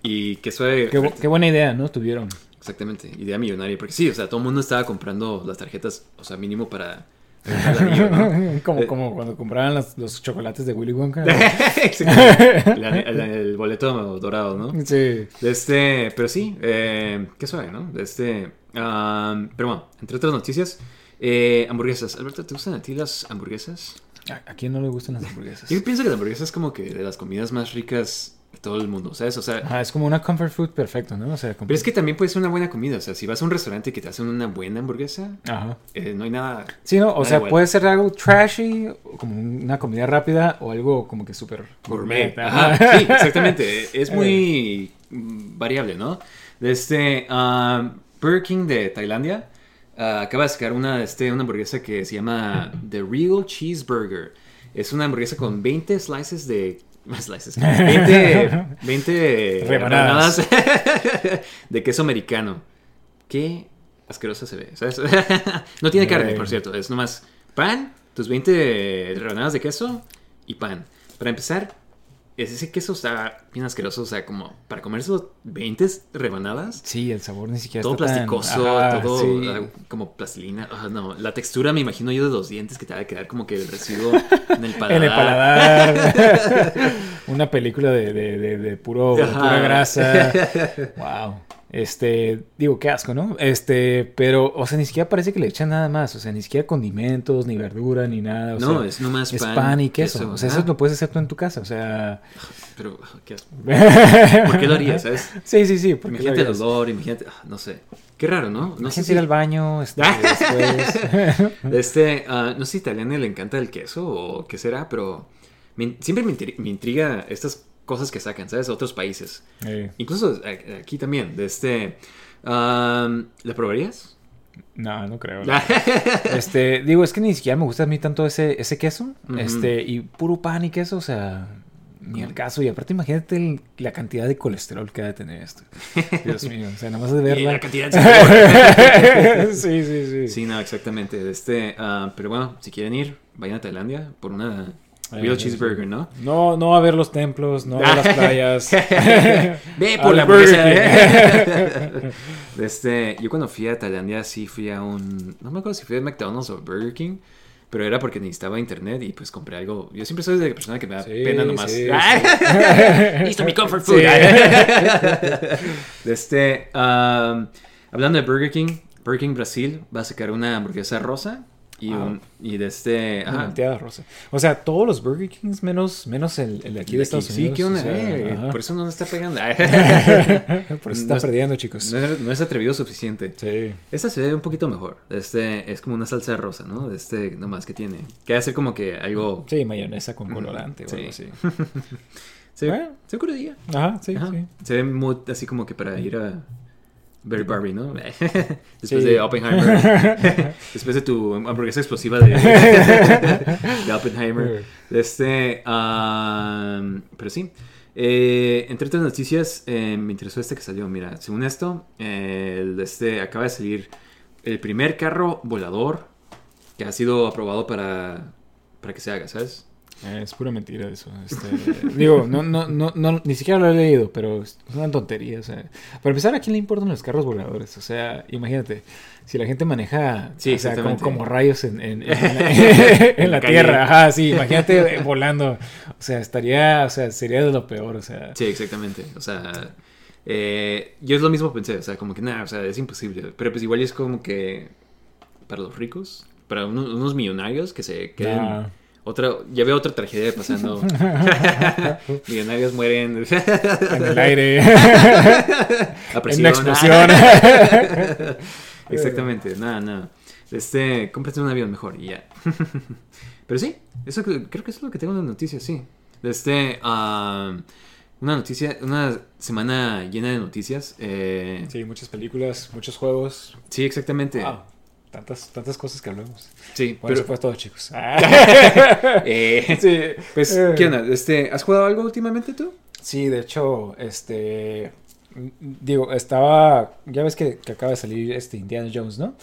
y qué suave... qué, qué buena idea, ¿no? Tuvieron. Exactamente, idea millonaria. Porque sí, o sea, todo el mundo estaba comprando las tarjetas, o sea, mínimo para... ¿no? como, Eh. como cuando compraban los, los chocolates de Willy Wonka. La- el, el boleto dorado, ¿no? Sí. De este, pero sí, eh, qué suave, ¿no? De este, am, pero bueno, entre otras noticias, eh, hamburguesas. Alberto, ¿te gustan a ti las hamburguesas? ¿A, quién no le gustan las hamburguesas? Yo pienso que la hamburguesa es como que de las comidas más ricas todo el mundo, ¿sabes? O sea, Ajá, es como una comfort food perfecto, ¿no? O sea, como- pero es que también puede ser una buena comida. O sea, si vas a un restaurante que te hacen una buena hamburguesa, Ajá. eh, no hay nada. Sí, ¿no? O sea, igual. puede ser algo trashy, como una comida rápida, o algo como que súper Gourmet. Ajá, sí, exactamente. Es muy mm, variable, ¿no? De este um, Burger King de Tailandia ah, acaba de sacar una, este, una hamburguesa que se llama The Real Cheeseburger. Es una hamburguesa con 20 slices de. Más slices. 20, 20 Rebanadas. rebanadas de queso americano. Qué asquerosa se ve. ¿sabes? no tiene carne, por cierto. Es nomás pan, tus 20 rebanadas de queso y pan. Para empezar, es- ese queso está bien asqueroso. O sea, como para comerse 20 rebanadas. Sí, el sabor ni siquiera Todo está tan- plasticoso, Ajá, todo sí. ah, como plastilina. No, la textura me imagino yo de los dientes que te va a quedar como que el residuo en el paladar. En el paladar. Una película de, de, de, de puro, de pura grasa. Wow. Este, digo, qué asco, ¿no? Este, pero, o sea, ni siquiera parece que le echan nada más. O sea, ni siquiera condimentos, ni verdura, ni nada. O No, sea, es nomás es pan, pan, y queso. queso. O sea, eso lo puedes hacer tú en tu casa. O sea. Pero, ah, qué asco. ¿por qué lo harías, sabes? Sí, sí, sí. ¿por qué lo Imagínate el olor, imagínate. ah, no sé. Qué raro, ¿no? No sé Imagínate si. ir al baño, este, después. Este, ah, no sé si a italiano le encanta el queso o qué será, pero me- siempre me, me intriga estas cosas que sacan, ¿sabes? Otros países. Incluso aquí también, de este... ¿La probarías? no, no creo. Este, digo, es que ni siquiera me gusta a mí tanto ese, ese queso. Este, y puro pan y queso, o sea, ni al caso. Y aparte, imagínate el- la cantidad de colesterol que ha de tener esto. Dios mío, o sea, nada más de Y verla. la cantidad de sí, sí, sí. Sí, no, exactamente. de Este, ah, pero bueno, si quieren ir, vayan a Tailandia por una real sí, cheeseburger, ¿no? No, no a ver los templos, no a ver las playas. Ve por la hamburguesa. ¿eh? Este, yo cuando fui a Tailandia sí fui a un... No me acuerdo si fui a McDonald's o Burger King. Pero era porque necesitaba internet y pues compré algo. Yo siempre soy de la persona que me da Sí, pena nomás. sí, Listo mi comfort food. Este, um, hablando de Burger King, Burger King Brasil va a sacar una hamburguesa rosa y, Ah. un- y de este... Ajá. malteada rosa. O sea, todos los Burger Kings menos, menos el, el de aquí de Estados sí, Unidos. ¿qué onda? o sea, eh? por eso no nos está pegando. Por eso está No perdiendo, chicos. No es, no es atrevido suficiente. Sí. Esta se ve un poquito mejor. Este es como una salsa rosa, ¿no? De este nomás que tiene. Que hace como que algo. Sí, mayonesa con colorante o sí. algo así. Se, Bueno. se ve. Ajá, sí, Ajá. sí. Se ve muy así como que para ir a ver Barbie, ¿no? Después Sí. de Oppenheimer. Después de tu hamburguesa explosiva de, de Oppenheimer. Este, pero sí. Eh, entre otras noticias, eh, me interesó este que salió. Mira, según esto, eh, el, este, acaba de salir el primer carro volador que ha sido aprobado para, para que se haga, ¿sabes? Eh, Es pura mentira eso. Este, digo, no, no, no, no, ni siquiera lo he leído, pero es una tontería. O sea, para empezar, ¿a quién le importan los carros voladores? O sea, imagínate, si la gente maneja Sí, o sea, como, rayos en, en, en la, en tierra, ajá, sí, imagínate volando. O sea, estaría, o sea, sería de lo peor, o sea. Sí, exactamente. O sea, eh, yo es lo mismo pensé. O sea, como que nada, o sea, es imposible. Pero pues igual es como que para los ricos, para unos, unos millonarios que se queden. Nah. Otra, ya veo otra tragedia pasando. millonarios mueren. En el aire. A en una explosión. Exactamente, nada, nada. Este, cómprate un avión mejor y ya. Pero sí, eso creo que eso es lo que tengo en las noticias, sí. Este, ah, una noticia, una semana llena de noticias. eh, sí. sí, muchas películas, muchos juegos. exactamente. Wow, tantas, tantas cosas que hablamos. Sí, Bueno, eso pero. fue todo, chicos. eh, sí, pues, Eh. ¿qué onda? Este, ¿Has jugado algo últimamente tú? Sí, de hecho, este. Digo, estaba. Ya ves que, que acaba de salir este Indiana Jones, ¿no?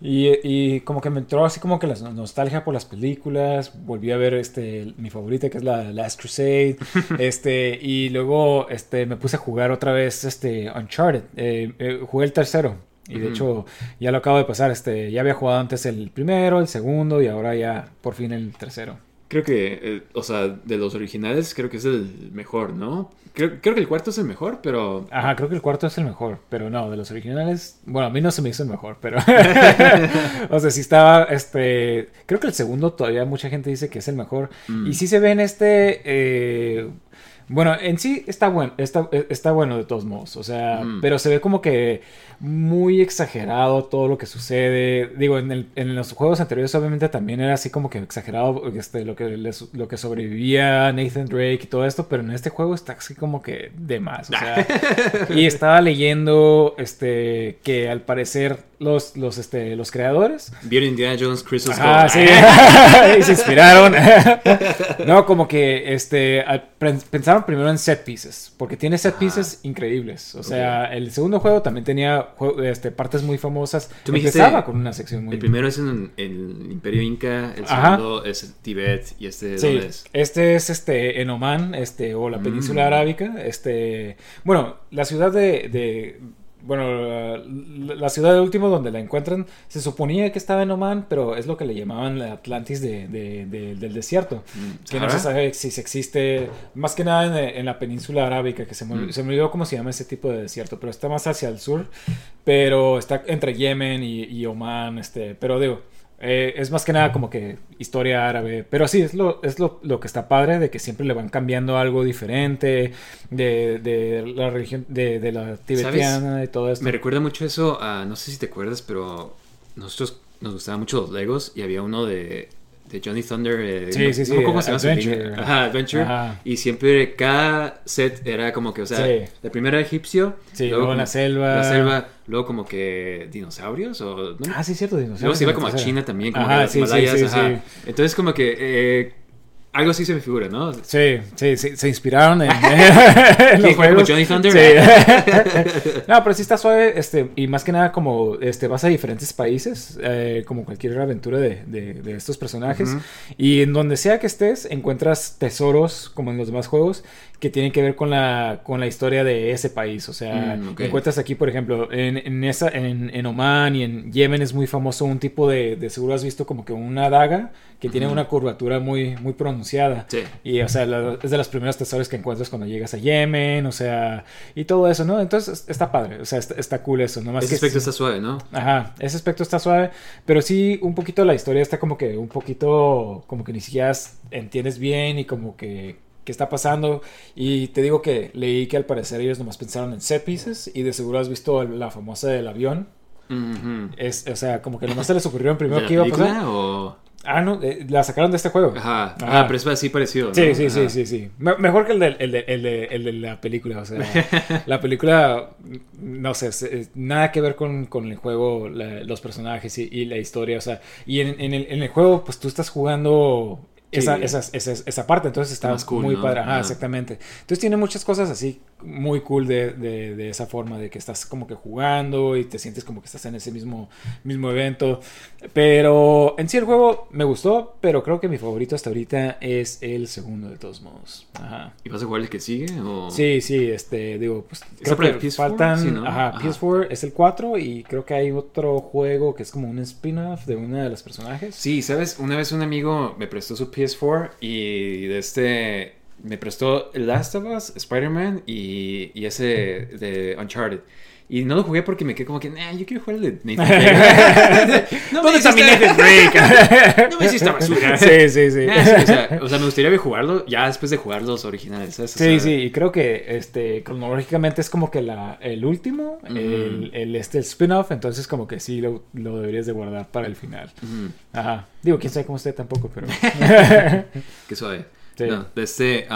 Y, y como que me entró así como que la nostalgia por las películas. Volví a ver este mi favorita que es la Last Crusade. este, y luego este, me puse a jugar otra vez este Uncharted. Eh, eh, jugué el tercero. Y de hecho, ya lo acabo de pasar. Este, ya había jugado antes el primero, el segundo, y ahora ya por fin el tercero. Creo que, eh, o sea, de los originales, creo que es el mejor, ¿no? Creo, creo que el cuarto es el mejor, pero. Ajá, creo que el cuarto es el mejor, pero no, de los originales, bueno, a mí no se me hizo el mejor, pero, o sea, sí estaba, este, creo que el segundo todavía mucha gente dice que es el mejor, Mm. y sí se ve en este, eh, bueno, en sí está bueno, está, está bueno de todos modos, o sea, Mm. pero se ve como que muy exagerado todo lo que sucede, digo, en, el- en los juegos anteriores obviamente también era así como que exagerado este, lo, que les- lo que sobrevivía Nathan Drake y todo esto, pero en este juego está así como que de más, o sea, y estaba leyendo este que al parecer los, los, este, los creadores Vieron Indiana Jones, Crystal Ah, sí. y se inspiraron. no, como que este pensaron primero en set pieces, porque tiene set pieces increíbles. O sea, el segundo juego también tenía este, partes muy famosas. Tú me dijiste- Empezaba con una sección muy El primero es en el Imperio Inca, el Ajá. segundo es Tibet y este Sí, ¿dónde es? este es este en Oman, este o la península Mm. arábica, este, bueno, la ciudad de, de- bueno, la, la ciudad del último donde la encuentran se suponía que estaba en Oman, pero es lo que le llamaban la Atlantis de, de- de- del desierto, Mm, que no se sabe si se existe, más que nada en, en la península arábica, que se me, Mm. se me olvidó cómo se llama ese tipo de desierto, pero está más hacia el sur, pero está entre Yemen y, y Oman, este, pero digo, eh, es más que nada como que historia árabe. Pero sí, es lo, es lo, lo que está padre de que siempre le van cambiando algo diferente de, de la religión, de, de la tibetiana y todo esto. Me recuerda mucho eso a, no sé si te acuerdas, pero nosotros nos gustaban mucho los Legos y había uno de, de Johnny Thunder. eh, Sí, no- sí, sí, acuerdo cómo se llama Adventure. Ajá, Adventure. Ajá. Y siempre cada set era como que, o sea, Sí. la primera egipcio. Sí, luego en la selva. La selva, luego como que dinosaurios o... ¿no? Ah, sí, cierto, dinosaurios. Luego se iba como a. China también, como Ajá, que las sí, ajá. sí. Entonces como que eh, algo así se me figura, ¿no? Sí, sí, sí, se inspiraron en, en los juegos. Johnny Thunder. Sí. no, pero sí está suave, este, y más que nada como este, vas a diferentes países, eh, como cualquier aventura de, de- de estos personajes, Ujú. y en donde sea que estés, encuentras tesoros, como en los demás juegos, que tienen que ver con la, con la historia de ese país. O sea, Mm, ok. encuentras aquí, por ejemplo, en, en, esa, en, en Oman y en Yemen es muy famoso un tipo de, de seguro has visto como que una daga que tiene Ujú. una curvatura muy, muy pronunciada. Sí. Y, o sea, la- es de los primeros tesoros que encuentras cuando llegas a Yemen, o sea, y todo eso, ¿no? Entonces está padre, o sea, está, está cool eso, nomás Ese que aspecto sí- está suave, ¿no? Ajá, ese aspecto está suave, pero sí, un poquito la historia está como que, un poquito, como que ni siquiera entiendes bien y como que qué está pasando. Y te digo que leí que al parecer ellos nomás pensaron en set pieces y de seguro has visto la famosa del avión. Es, o sea, como que nomás se les ocurrió ¿De primero que iba a pasar. o...? Ah, no, eh, la sacaron de este juego. Ajá. Ajá. Ah, pero es así parecido, ¿no? Sí, sí, sí, Ajá. sí, sí. Me- mejor que el de, el, de, el, de, el de la película. O sea, la película, no sé, nada que ver con, con el juego, la- los personajes y, y la historia. O sea, y en, en el, en el juego, pues tú estás jugando esa, Sí. esa, esa, esa parte, entonces está cool, muy ¿no? padre. Ajá, Ajá. exactamente. Entonces tiene muchas cosas así muy cool de, de, de, esa forma, de que estás como que jugando y te sientes como que estás en ese mismo, mismo evento. Pero en sí el juego me gustó, pero creo que mi favorito hasta ahorita es el segundo de todos modos. Ajá. ¿Y vas a jugar el que sigue? O... Sí, sí, este, digo, pues creo que PS4? faltan, Sí, ¿no? ajá, Ajá. PS4 es el 4 y creo que hay otro juego que es como un spin-off de una de los personajes. Sí, ¿sabes? Una vez un amigo me prestó su PS4 y de este... Me prestó Last of Us, Spider-Man y, y ese de Uncharted. Y no lo jugué porque me quedé como que, nah, yo quiero jugar el de Nathan Drake". no ¿Dónde está mi hiciste- Nathan Drake? No me hiciste basura. sí, sí, sí. Nah, sí, o, sea, o sea, me gustaría jugarlo ya después de jugar los originales, ¿sabes? O Sí, sea, sí, y creo que este cronológicamente es como que la, el último, el, el, este, el spin-off, entonces como que sí lo, lo deberías de guardar para el final. ujú, Ajá. Digo, quién sabe cómo esté tampoco, pero... Qué suave. Sí. No, este,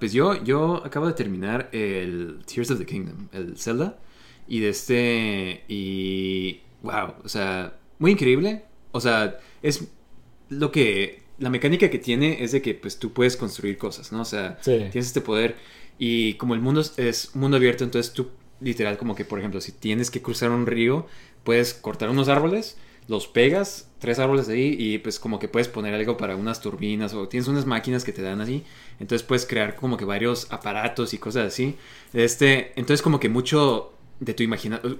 pues yo, yo acabo de terminar el Tears of the Kingdom, el Zelda. Y de este, y wow, o sea, muy increíble. O sea, es lo que, la mecánica que tiene es de que pues tú puedes construir cosas, ¿no? O sea, Sí. tienes este poder y como el mundo es, es mundo abierto, entonces tú literal como que, por ejemplo, si tienes que cruzar un río, puedes cortar unos árboles, los pegas, tres árboles ahí y pues como que puedes poner algo para unas turbinas o tienes unas máquinas que te dan así, entonces puedes crear como que varios aparatos y cosas así. Este, entonces como que mucho de tu imaginación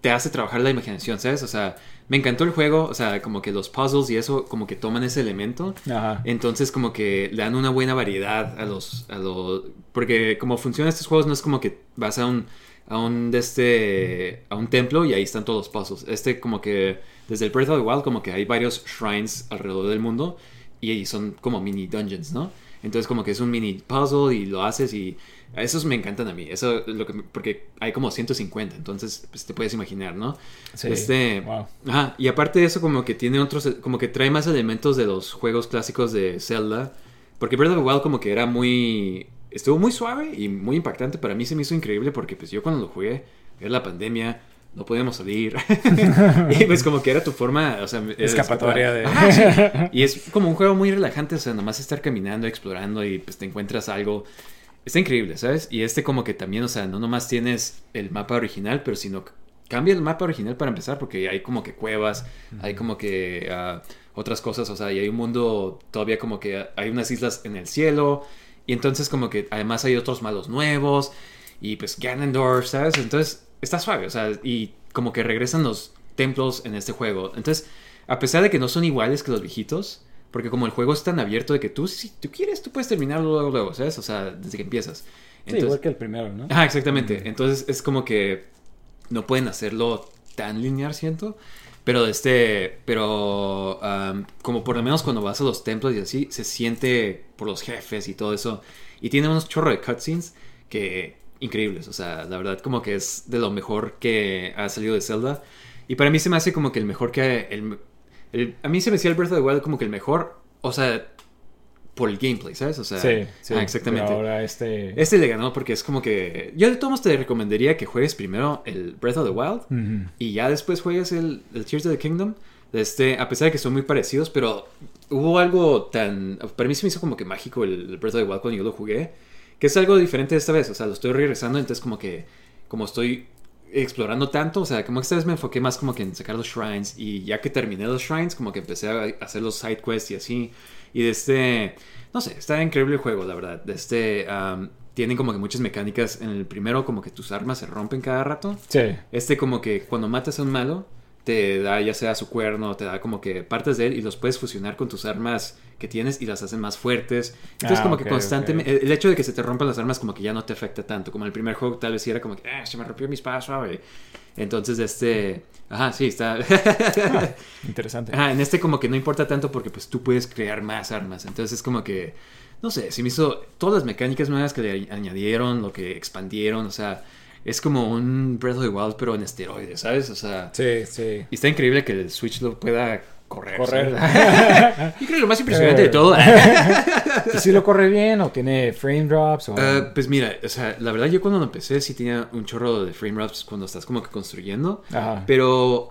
te hace trabajar la imaginación, ¿sabes? O sea, me encantó el juego, o sea, como que los puzzles y eso como que toman ese elemento Ajá. entonces como que le dan una buena variedad a los... A los porque como funcionan estos juegos no es como que vas a un... A un, de este, a un templo y ahí están todos los puzzles. Este como que desde el Breath of the Wild como que hay varios shrines alrededor del mundo y, son como mini dungeons, ¿no? Entonces como que es un mini puzzle y lo haces y esos me encantan a mí. Eso es lo que me- porque hay como 150, entonces pues, te puedes imaginar, ¿no? Sí. Este, Wow. Ajá, y aparte de eso como que tiene otros, como que trae más elementos de los juegos clásicos de Zelda, porque Breath of the Wild como que era muy, estuvo muy suave y muy impactante, para mí se me hizo increíble porque pues yo cuando lo jugué, era la pandemia, no podíamos salir, y pues como que era tu forma, o sea, era Escapatoria de... Ajá, sí. Y es como un juego muy relajante, o sea, nomás estar caminando, explorando y pues te encuentras algo. Está increíble, ¿sabes? Y este como que también, o sea, no nomás tienes el mapa original, pero sino cambia el mapa original para empezar, porque hay como que cuevas, hay como que ah, otras cosas, o sea, y hay un mundo todavía como que hay unas islas en el cielo, y entonces como que además hay otros malos nuevos, y pues Ganondorf, ¿sabes? Entonces está suave, o sea, y como que regresan los templos en este juego. Entonces, a pesar de que no son iguales que los viejitos, porque como el juego es tan abierto de que tú, si tú quieres, tú puedes terminarlo luego, luego, ¿sabes? O sea, desde que empiezas. Sí, Entonces, igual que el primero, ¿no? Ajá, exactamente. Entonces es como que no pueden hacerlo tan lineal, siento. Pero este, pero como por lo menos cuando vas a los templos y así, se siente por los jefes y todo eso. Y tiene unos chorros de cutscenes que increíbles. O sea, la verdad como que es de lo mejor que ha salido de Zelda. Y para mí se me hace como que el mejor que... El, el- a mí se me hacía el Breath of the Wild como que el mejor, o sea, por el gameplay, ¿sabes? O sea, sí, sí. ah, exactamente. Ahora este... Este le ganó porque es como que. Yo de todos modos te recomendaría que juegues primero el Breath of the Wild y ya después juegues el, el Tears of the Kingdom. Este, a pesar de que son muy parecidos, pero hubo algo tan. Para mí se me hizo como que mágico el Breath of the Wild cuando yo lo jugué. Que es algo diferente esta vez. O sea, lo estoy regresando, entonces como que. Como estoy explorando tanto, o sea, como que esta vez me enfoqué más como que en sacar los shrines y ya que terminé los shrines, como que empecé a hacer los side quests y así. Y de este, no sé, está increíble el juego, la verdad. De este, tienen como que muchas mecánicas. En el primero, como que tus armas se rompen cada rato. Sí. Este, como que cuando matas a un malo, te da ya sea su cuerno, te da como que partes de él y los puedes fusionar con tus armas que tienes y las hacen más fuertes. Entonces, Ah, como que constantemente, el- el hecho de que se te rompan las armas, como que ya no te afecta tanto. Como en el primer juego, tal vez sí era como que, ah, se me rompió mi espada suave. Entonces, este, ajá, sí, está. Interesante. Ajá, en este como que no importa tanto porque pues tú puedes crear más armas. Entonces es como que, no sé, se me hizo todas las mecánicas nuevas que le añadieron, lo que expandieron, o sea, es como un Breath of the Wild pero en esteroides, ¿sabes? O sea, Sí, sí. y está increíble que el Switch lo pueda correr. Correr. Yo creo que lo más impresionante de todo. ¿Y si lo corre bien o tiene frame drops? O... Eh, pues mira, o sea, la verdad yo cuando lo empecé sí tenía un chorro de frame drops cuando estás como que construyendo. Ajá. Pero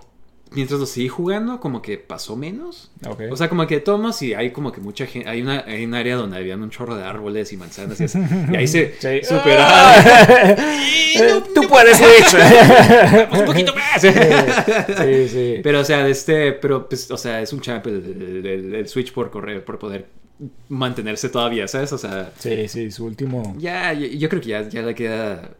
mientras lo seguí jugando, como que pasó menos. O sea, como que tomas y hay como que mucha gente, hay, una, hay un área donde habían un chorro de árboles y manzanas y, así, y ahí se Sí. superaba. Eh, Tú puedes, Switch. Pues un poquito más. sí, sí. Pero, o sea, de este, pero, pues, o sea, es un champ el, el- el- el Switch por correr, por poder mantenerse todavía, ¿sabes? O sea, Sí, sí, su último. ya, yo, yo creo que ya, ya le queda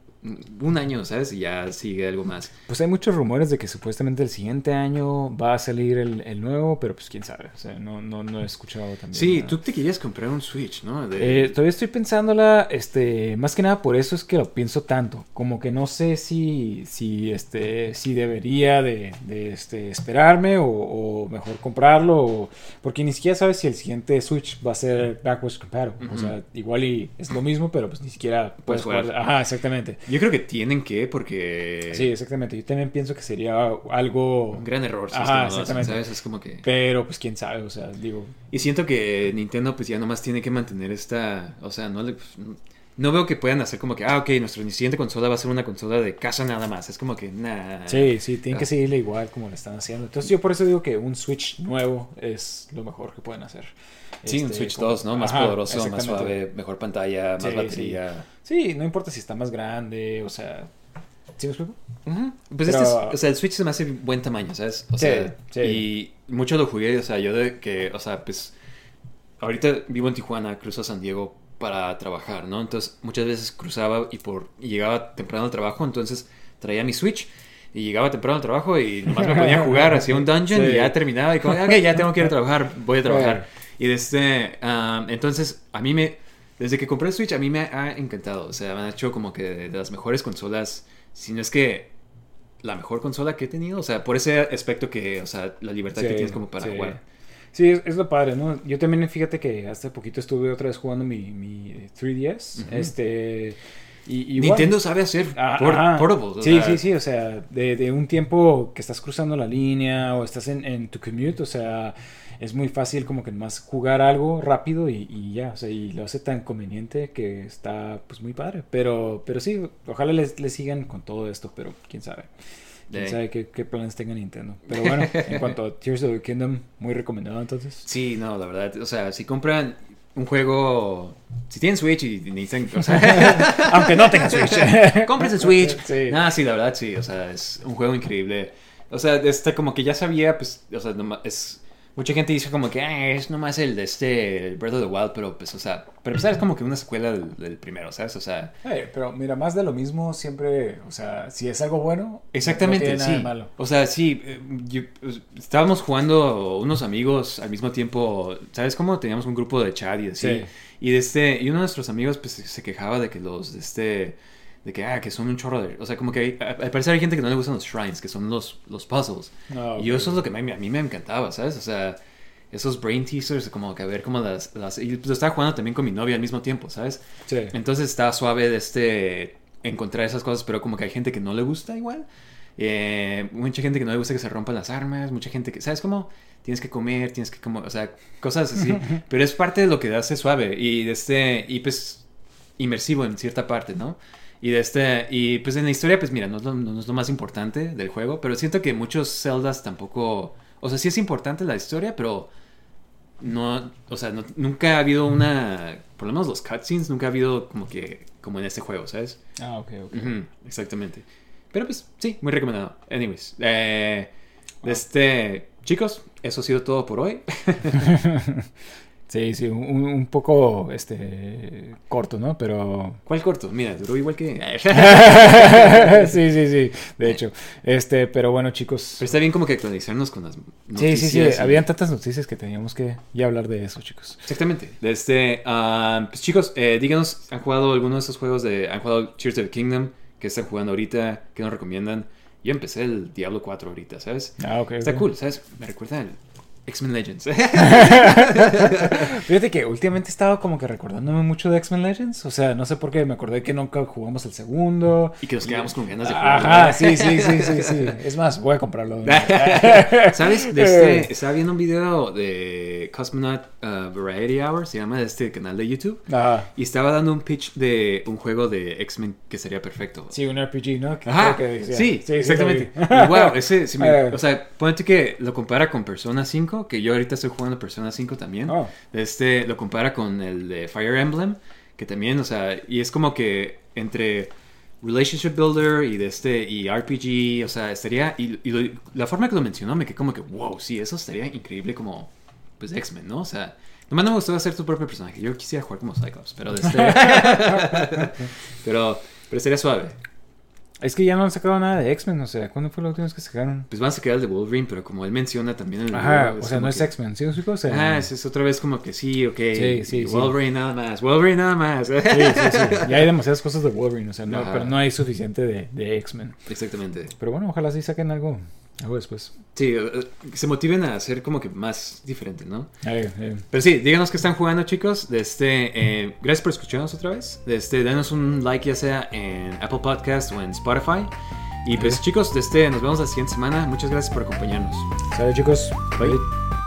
un año, ¿sabes? Y ya sigue algo más. Pues hay muchos rumores de que supuestamente el siguiente año va a salir el, el nuevo, pero pues quién sabe. O sea, no, no, no he escuchado también. Sí, nada. tú te querías comprar un Switch, ¿no? De- Eh, todavía estoy pensándola, este, más que nada por eso es que lo pienso tanto, como que no sé si, si, este, si debería de, de, este, esperarme o, o mejor comprarlo, o- porque ni siquiera sabes si el siguiente Switch va a ser backwards compatible, o sea, igual y es lo mismo, pero pues ni siquiera Puedes puedes jugar. jugar. Ajá, exactamente. Yo creo que tienen que, porque... Sí, exactamente. Yo también pienso que sería algo, Un gran error. si es Ajá, que no lo hacen, exactamente. ¿sabes? Es como que... pero pues quién sabe, o sea, digo, Y siento que Nintendo pues ya nomás tiene que mantener esta... O sea, no le... no veo que puedan hacer como que, ah, ok, nuestra siguiente consola va a ser una consola de casa nada más. Es como que, nah. Sí, sí, tienen que Ah. seguirle igual como lo están haciendo. Entonces yo por eso digo que un Switch nuevo es lo mejor que pueden hacer. Sí, un Este, Switch como- 2, ¿no? Más Ajá, poderoso, más suave, mejor pantalla, más Sí, batería. Sí, no importa si está más grande, o sea... ¿Sí me explico? Pues Pero- este es, o sea, el Switch se me hace buen tamaño, ¿sabes? O Sí, sea, sí. y mucho lo jugué, o sea, yo de que, o sea, pues, ahorita vivo en Tijuana, cruzo a San Diego para trabajar, ¿no? Entonces, muchas veces cruzaba y por y llegaba temprano al trabajo, entonces traía mi Switch y llegaba temprano al trabajo y nomás me ponía a jugar, hacía un dungeon Sí. y ya terminaba y como, ok, ya tengo que ir a trabajar, voy a trabajar. Y desde, ah, entonces, a mí me, desde que compré el Switch, a mí me ha encantado. O sea, me han hecho como que de, las mejores consolas, si no es que la mejor consola que he tenido. O sea, por ese aspecto que, o sea, la libertad que tienes como para sí. jugar. Sí, es, es lo padre, ¿no? Yo también, fíjate que hace poquito estuve otra vez jugando mi, mi 3DS. Ujú. Este... Y, Nintendo sabe hacer Ah, por, portables. Sí, sea, sí, sí, o sea, de, de un tiempo que estás cruzando la línea o estás en, en tu commute, o sea, es muy fácil como que más jugar algo rápido y, y ya, o sea, y lo hace tan conveniente que está pues muy padre. Pero, pero sí, ojalá les, les sigan con todo esto, pero quién sabe. Quién Sí. sabe qué, qué planes tenga Nintendo. Pero bueno, en cuanto a Tears of the Kingdom, muy recomendado entonces. Sí, no, la verdad. O sea, si compran un juego. Si tienen Switch y necesitan. O sea, Aunque no tenga Switch. compres el Switch. Sí. Nada, sí, la verdad, sí. O sea, es un juego increíble. O sea, este, como que ya sabía, pues, o sea, es... Mucha gente dice como que "Ah, es nomás el de este el Breath of the Wild, pero pues, o sea, pero pues es como que una secuela del, del primero, ¿sabes? O sea, Eh, pero mira, más de lo mismo siempre, o sea, si es algo bueno, exactamente, no tiene nada sí. de malo. O sea, sí, eh, yo- pues, estábamos jugando unos amigos al mismo tiempo, ¿sabes cómo? Teníamos un grupo de chat y así. Sí. Y de este, y uno de nuestros amigos pues se quejaba de que los de este de que ah, que son un chorro de, o sea, como que al parecer hay gente que no le gustan los shrines, que son los los puzzles. Ah, Y yo ok. eso es lo que me- a mí me encantaba, ¿sabes? O sea, esos brain teasers, como que a ver cómo las, las y pues, lo estaba jugando también con mi novia al mismo tiempo, ¿sabes? Sí. Entonces está suave de este encontrar esas cosas, pero como que hay gente que no le gusta igual. Eh, mucha gente que no le gusta que se rompan las armas, mucha gente que, ¿sabes cómo? Tienes que comer, tienes que como, o sea, cosas así. pero es parte de lo que hace suave y de este, y pues inmersivo en cierta parte, ¿no? Y de este, y pues en la historia, pues mira, no es, lo, no es lo más importante del juego, pero siento que muchos Zeldas tampoco, o sea, sí es importante la historia, pero no, o sea, no- nunca ha habido una, por lo menos los cutscenes, nunca ha habido como que, como en este juego, ¿sabes? Ah, ok, ok. Exactamente. Pero pues, sí, muy recomendado. Anyways, eh, este, chicos, eso ha sido todo por hoy. Sí, sí, un, un poco este corto, ¿no? Pero ¿Cuál corto? Mira, duró igual que... sí, sí, sí, de hecho. Este, pero bueno, chicos. Pero está bien como que actualizarnos con las Sí, noticias. sí, sí, y- habían tantas noticias que teníamos que ya hablar de eso, chicos. Exactamente. Este, ah, pues chicos, eh, díganos, ¿han jugado alguno de esos juegos de... ¿Han jugado Tears of the Kingdom? ¿Qué están jugando ahorita? ¿Qué nos recomiendan? Yo empecé el Diablo 4 ahorita, ¿sabes? Ah, ok. Está ok. cool, ¿sabes? Me recuerda el, X-Men Legends. Fíjate que últimamente he estado como que recordándome mucho de X-Men Legends. O sea, no sé por qué me acordé que nunca jugamos el segundo. y que nos quedamos con ganas de jugar. Ajá, sí, sí, sí, sí, sí. Es más, voy a comprarlo. ¿Sabes? De este, estaba viendo un video de Cosmonaut uh, Variety Hour, se llama de este canal de YouTube. Ajá. Y estaba dando un pitch de un juego de X-Men que sería perfecto. Sí, un RPG, ¿no? Que Ajá, creo que sí, sí, exactamente. Y wow, ese, sí me- Eh. o sea, ponete que lo compara con Persona 5, que yo ahorita estoy jugando Persona 5 también. Oh. Este, lo compara con el de Fire Emblem, que también, o sea, y es como que entre Relationship Builder y de este, y RPG, o sea, estaría, y, y lo- la forma que lo mencionó me quedé como que, wow, sí, eso estaría increíble como, pues, X-Men, ¿no? O sea, nomás no me gustó hacer tu propio personaje, yo quisiera jugar como Cyclops, pero de este... pero, pero estaría suave. Es que ya no han sacado nada de X-Men, o sea, ¿cuándo fue la última vez que sacaron? Pues van a sacar el de Wolverine, pero como él menciona también en el Ajá, o sea, no es X-Men, ¿sí? O sea, Ah, es, es otra vez como que sí, ok. Sí, sí. Wolverine nada más, Wolverine nada más. Sí, sí, sí. Ya hay demasiadas cosas de Wolverine, o sea, no, Ajá. pero no hay suficiente de, de X-Men. Exactamente. Pero bueno, ojalá sí saquen algo, algo después. Sí, eh, eh, se motiven a hacer como que más diferente, ¿no? Eh, eh, Pero sí, díganos qué están jugando, chicos. De este, eh, gracias por escucharnos otra vez. De este, denos un like ya sea en Apple Podcast o en Spotify. Y pues, chicos, de este, nos vemos la siguiente semana. Muchas gracias por acompañarnos. Sale chicos, Bye. Bye.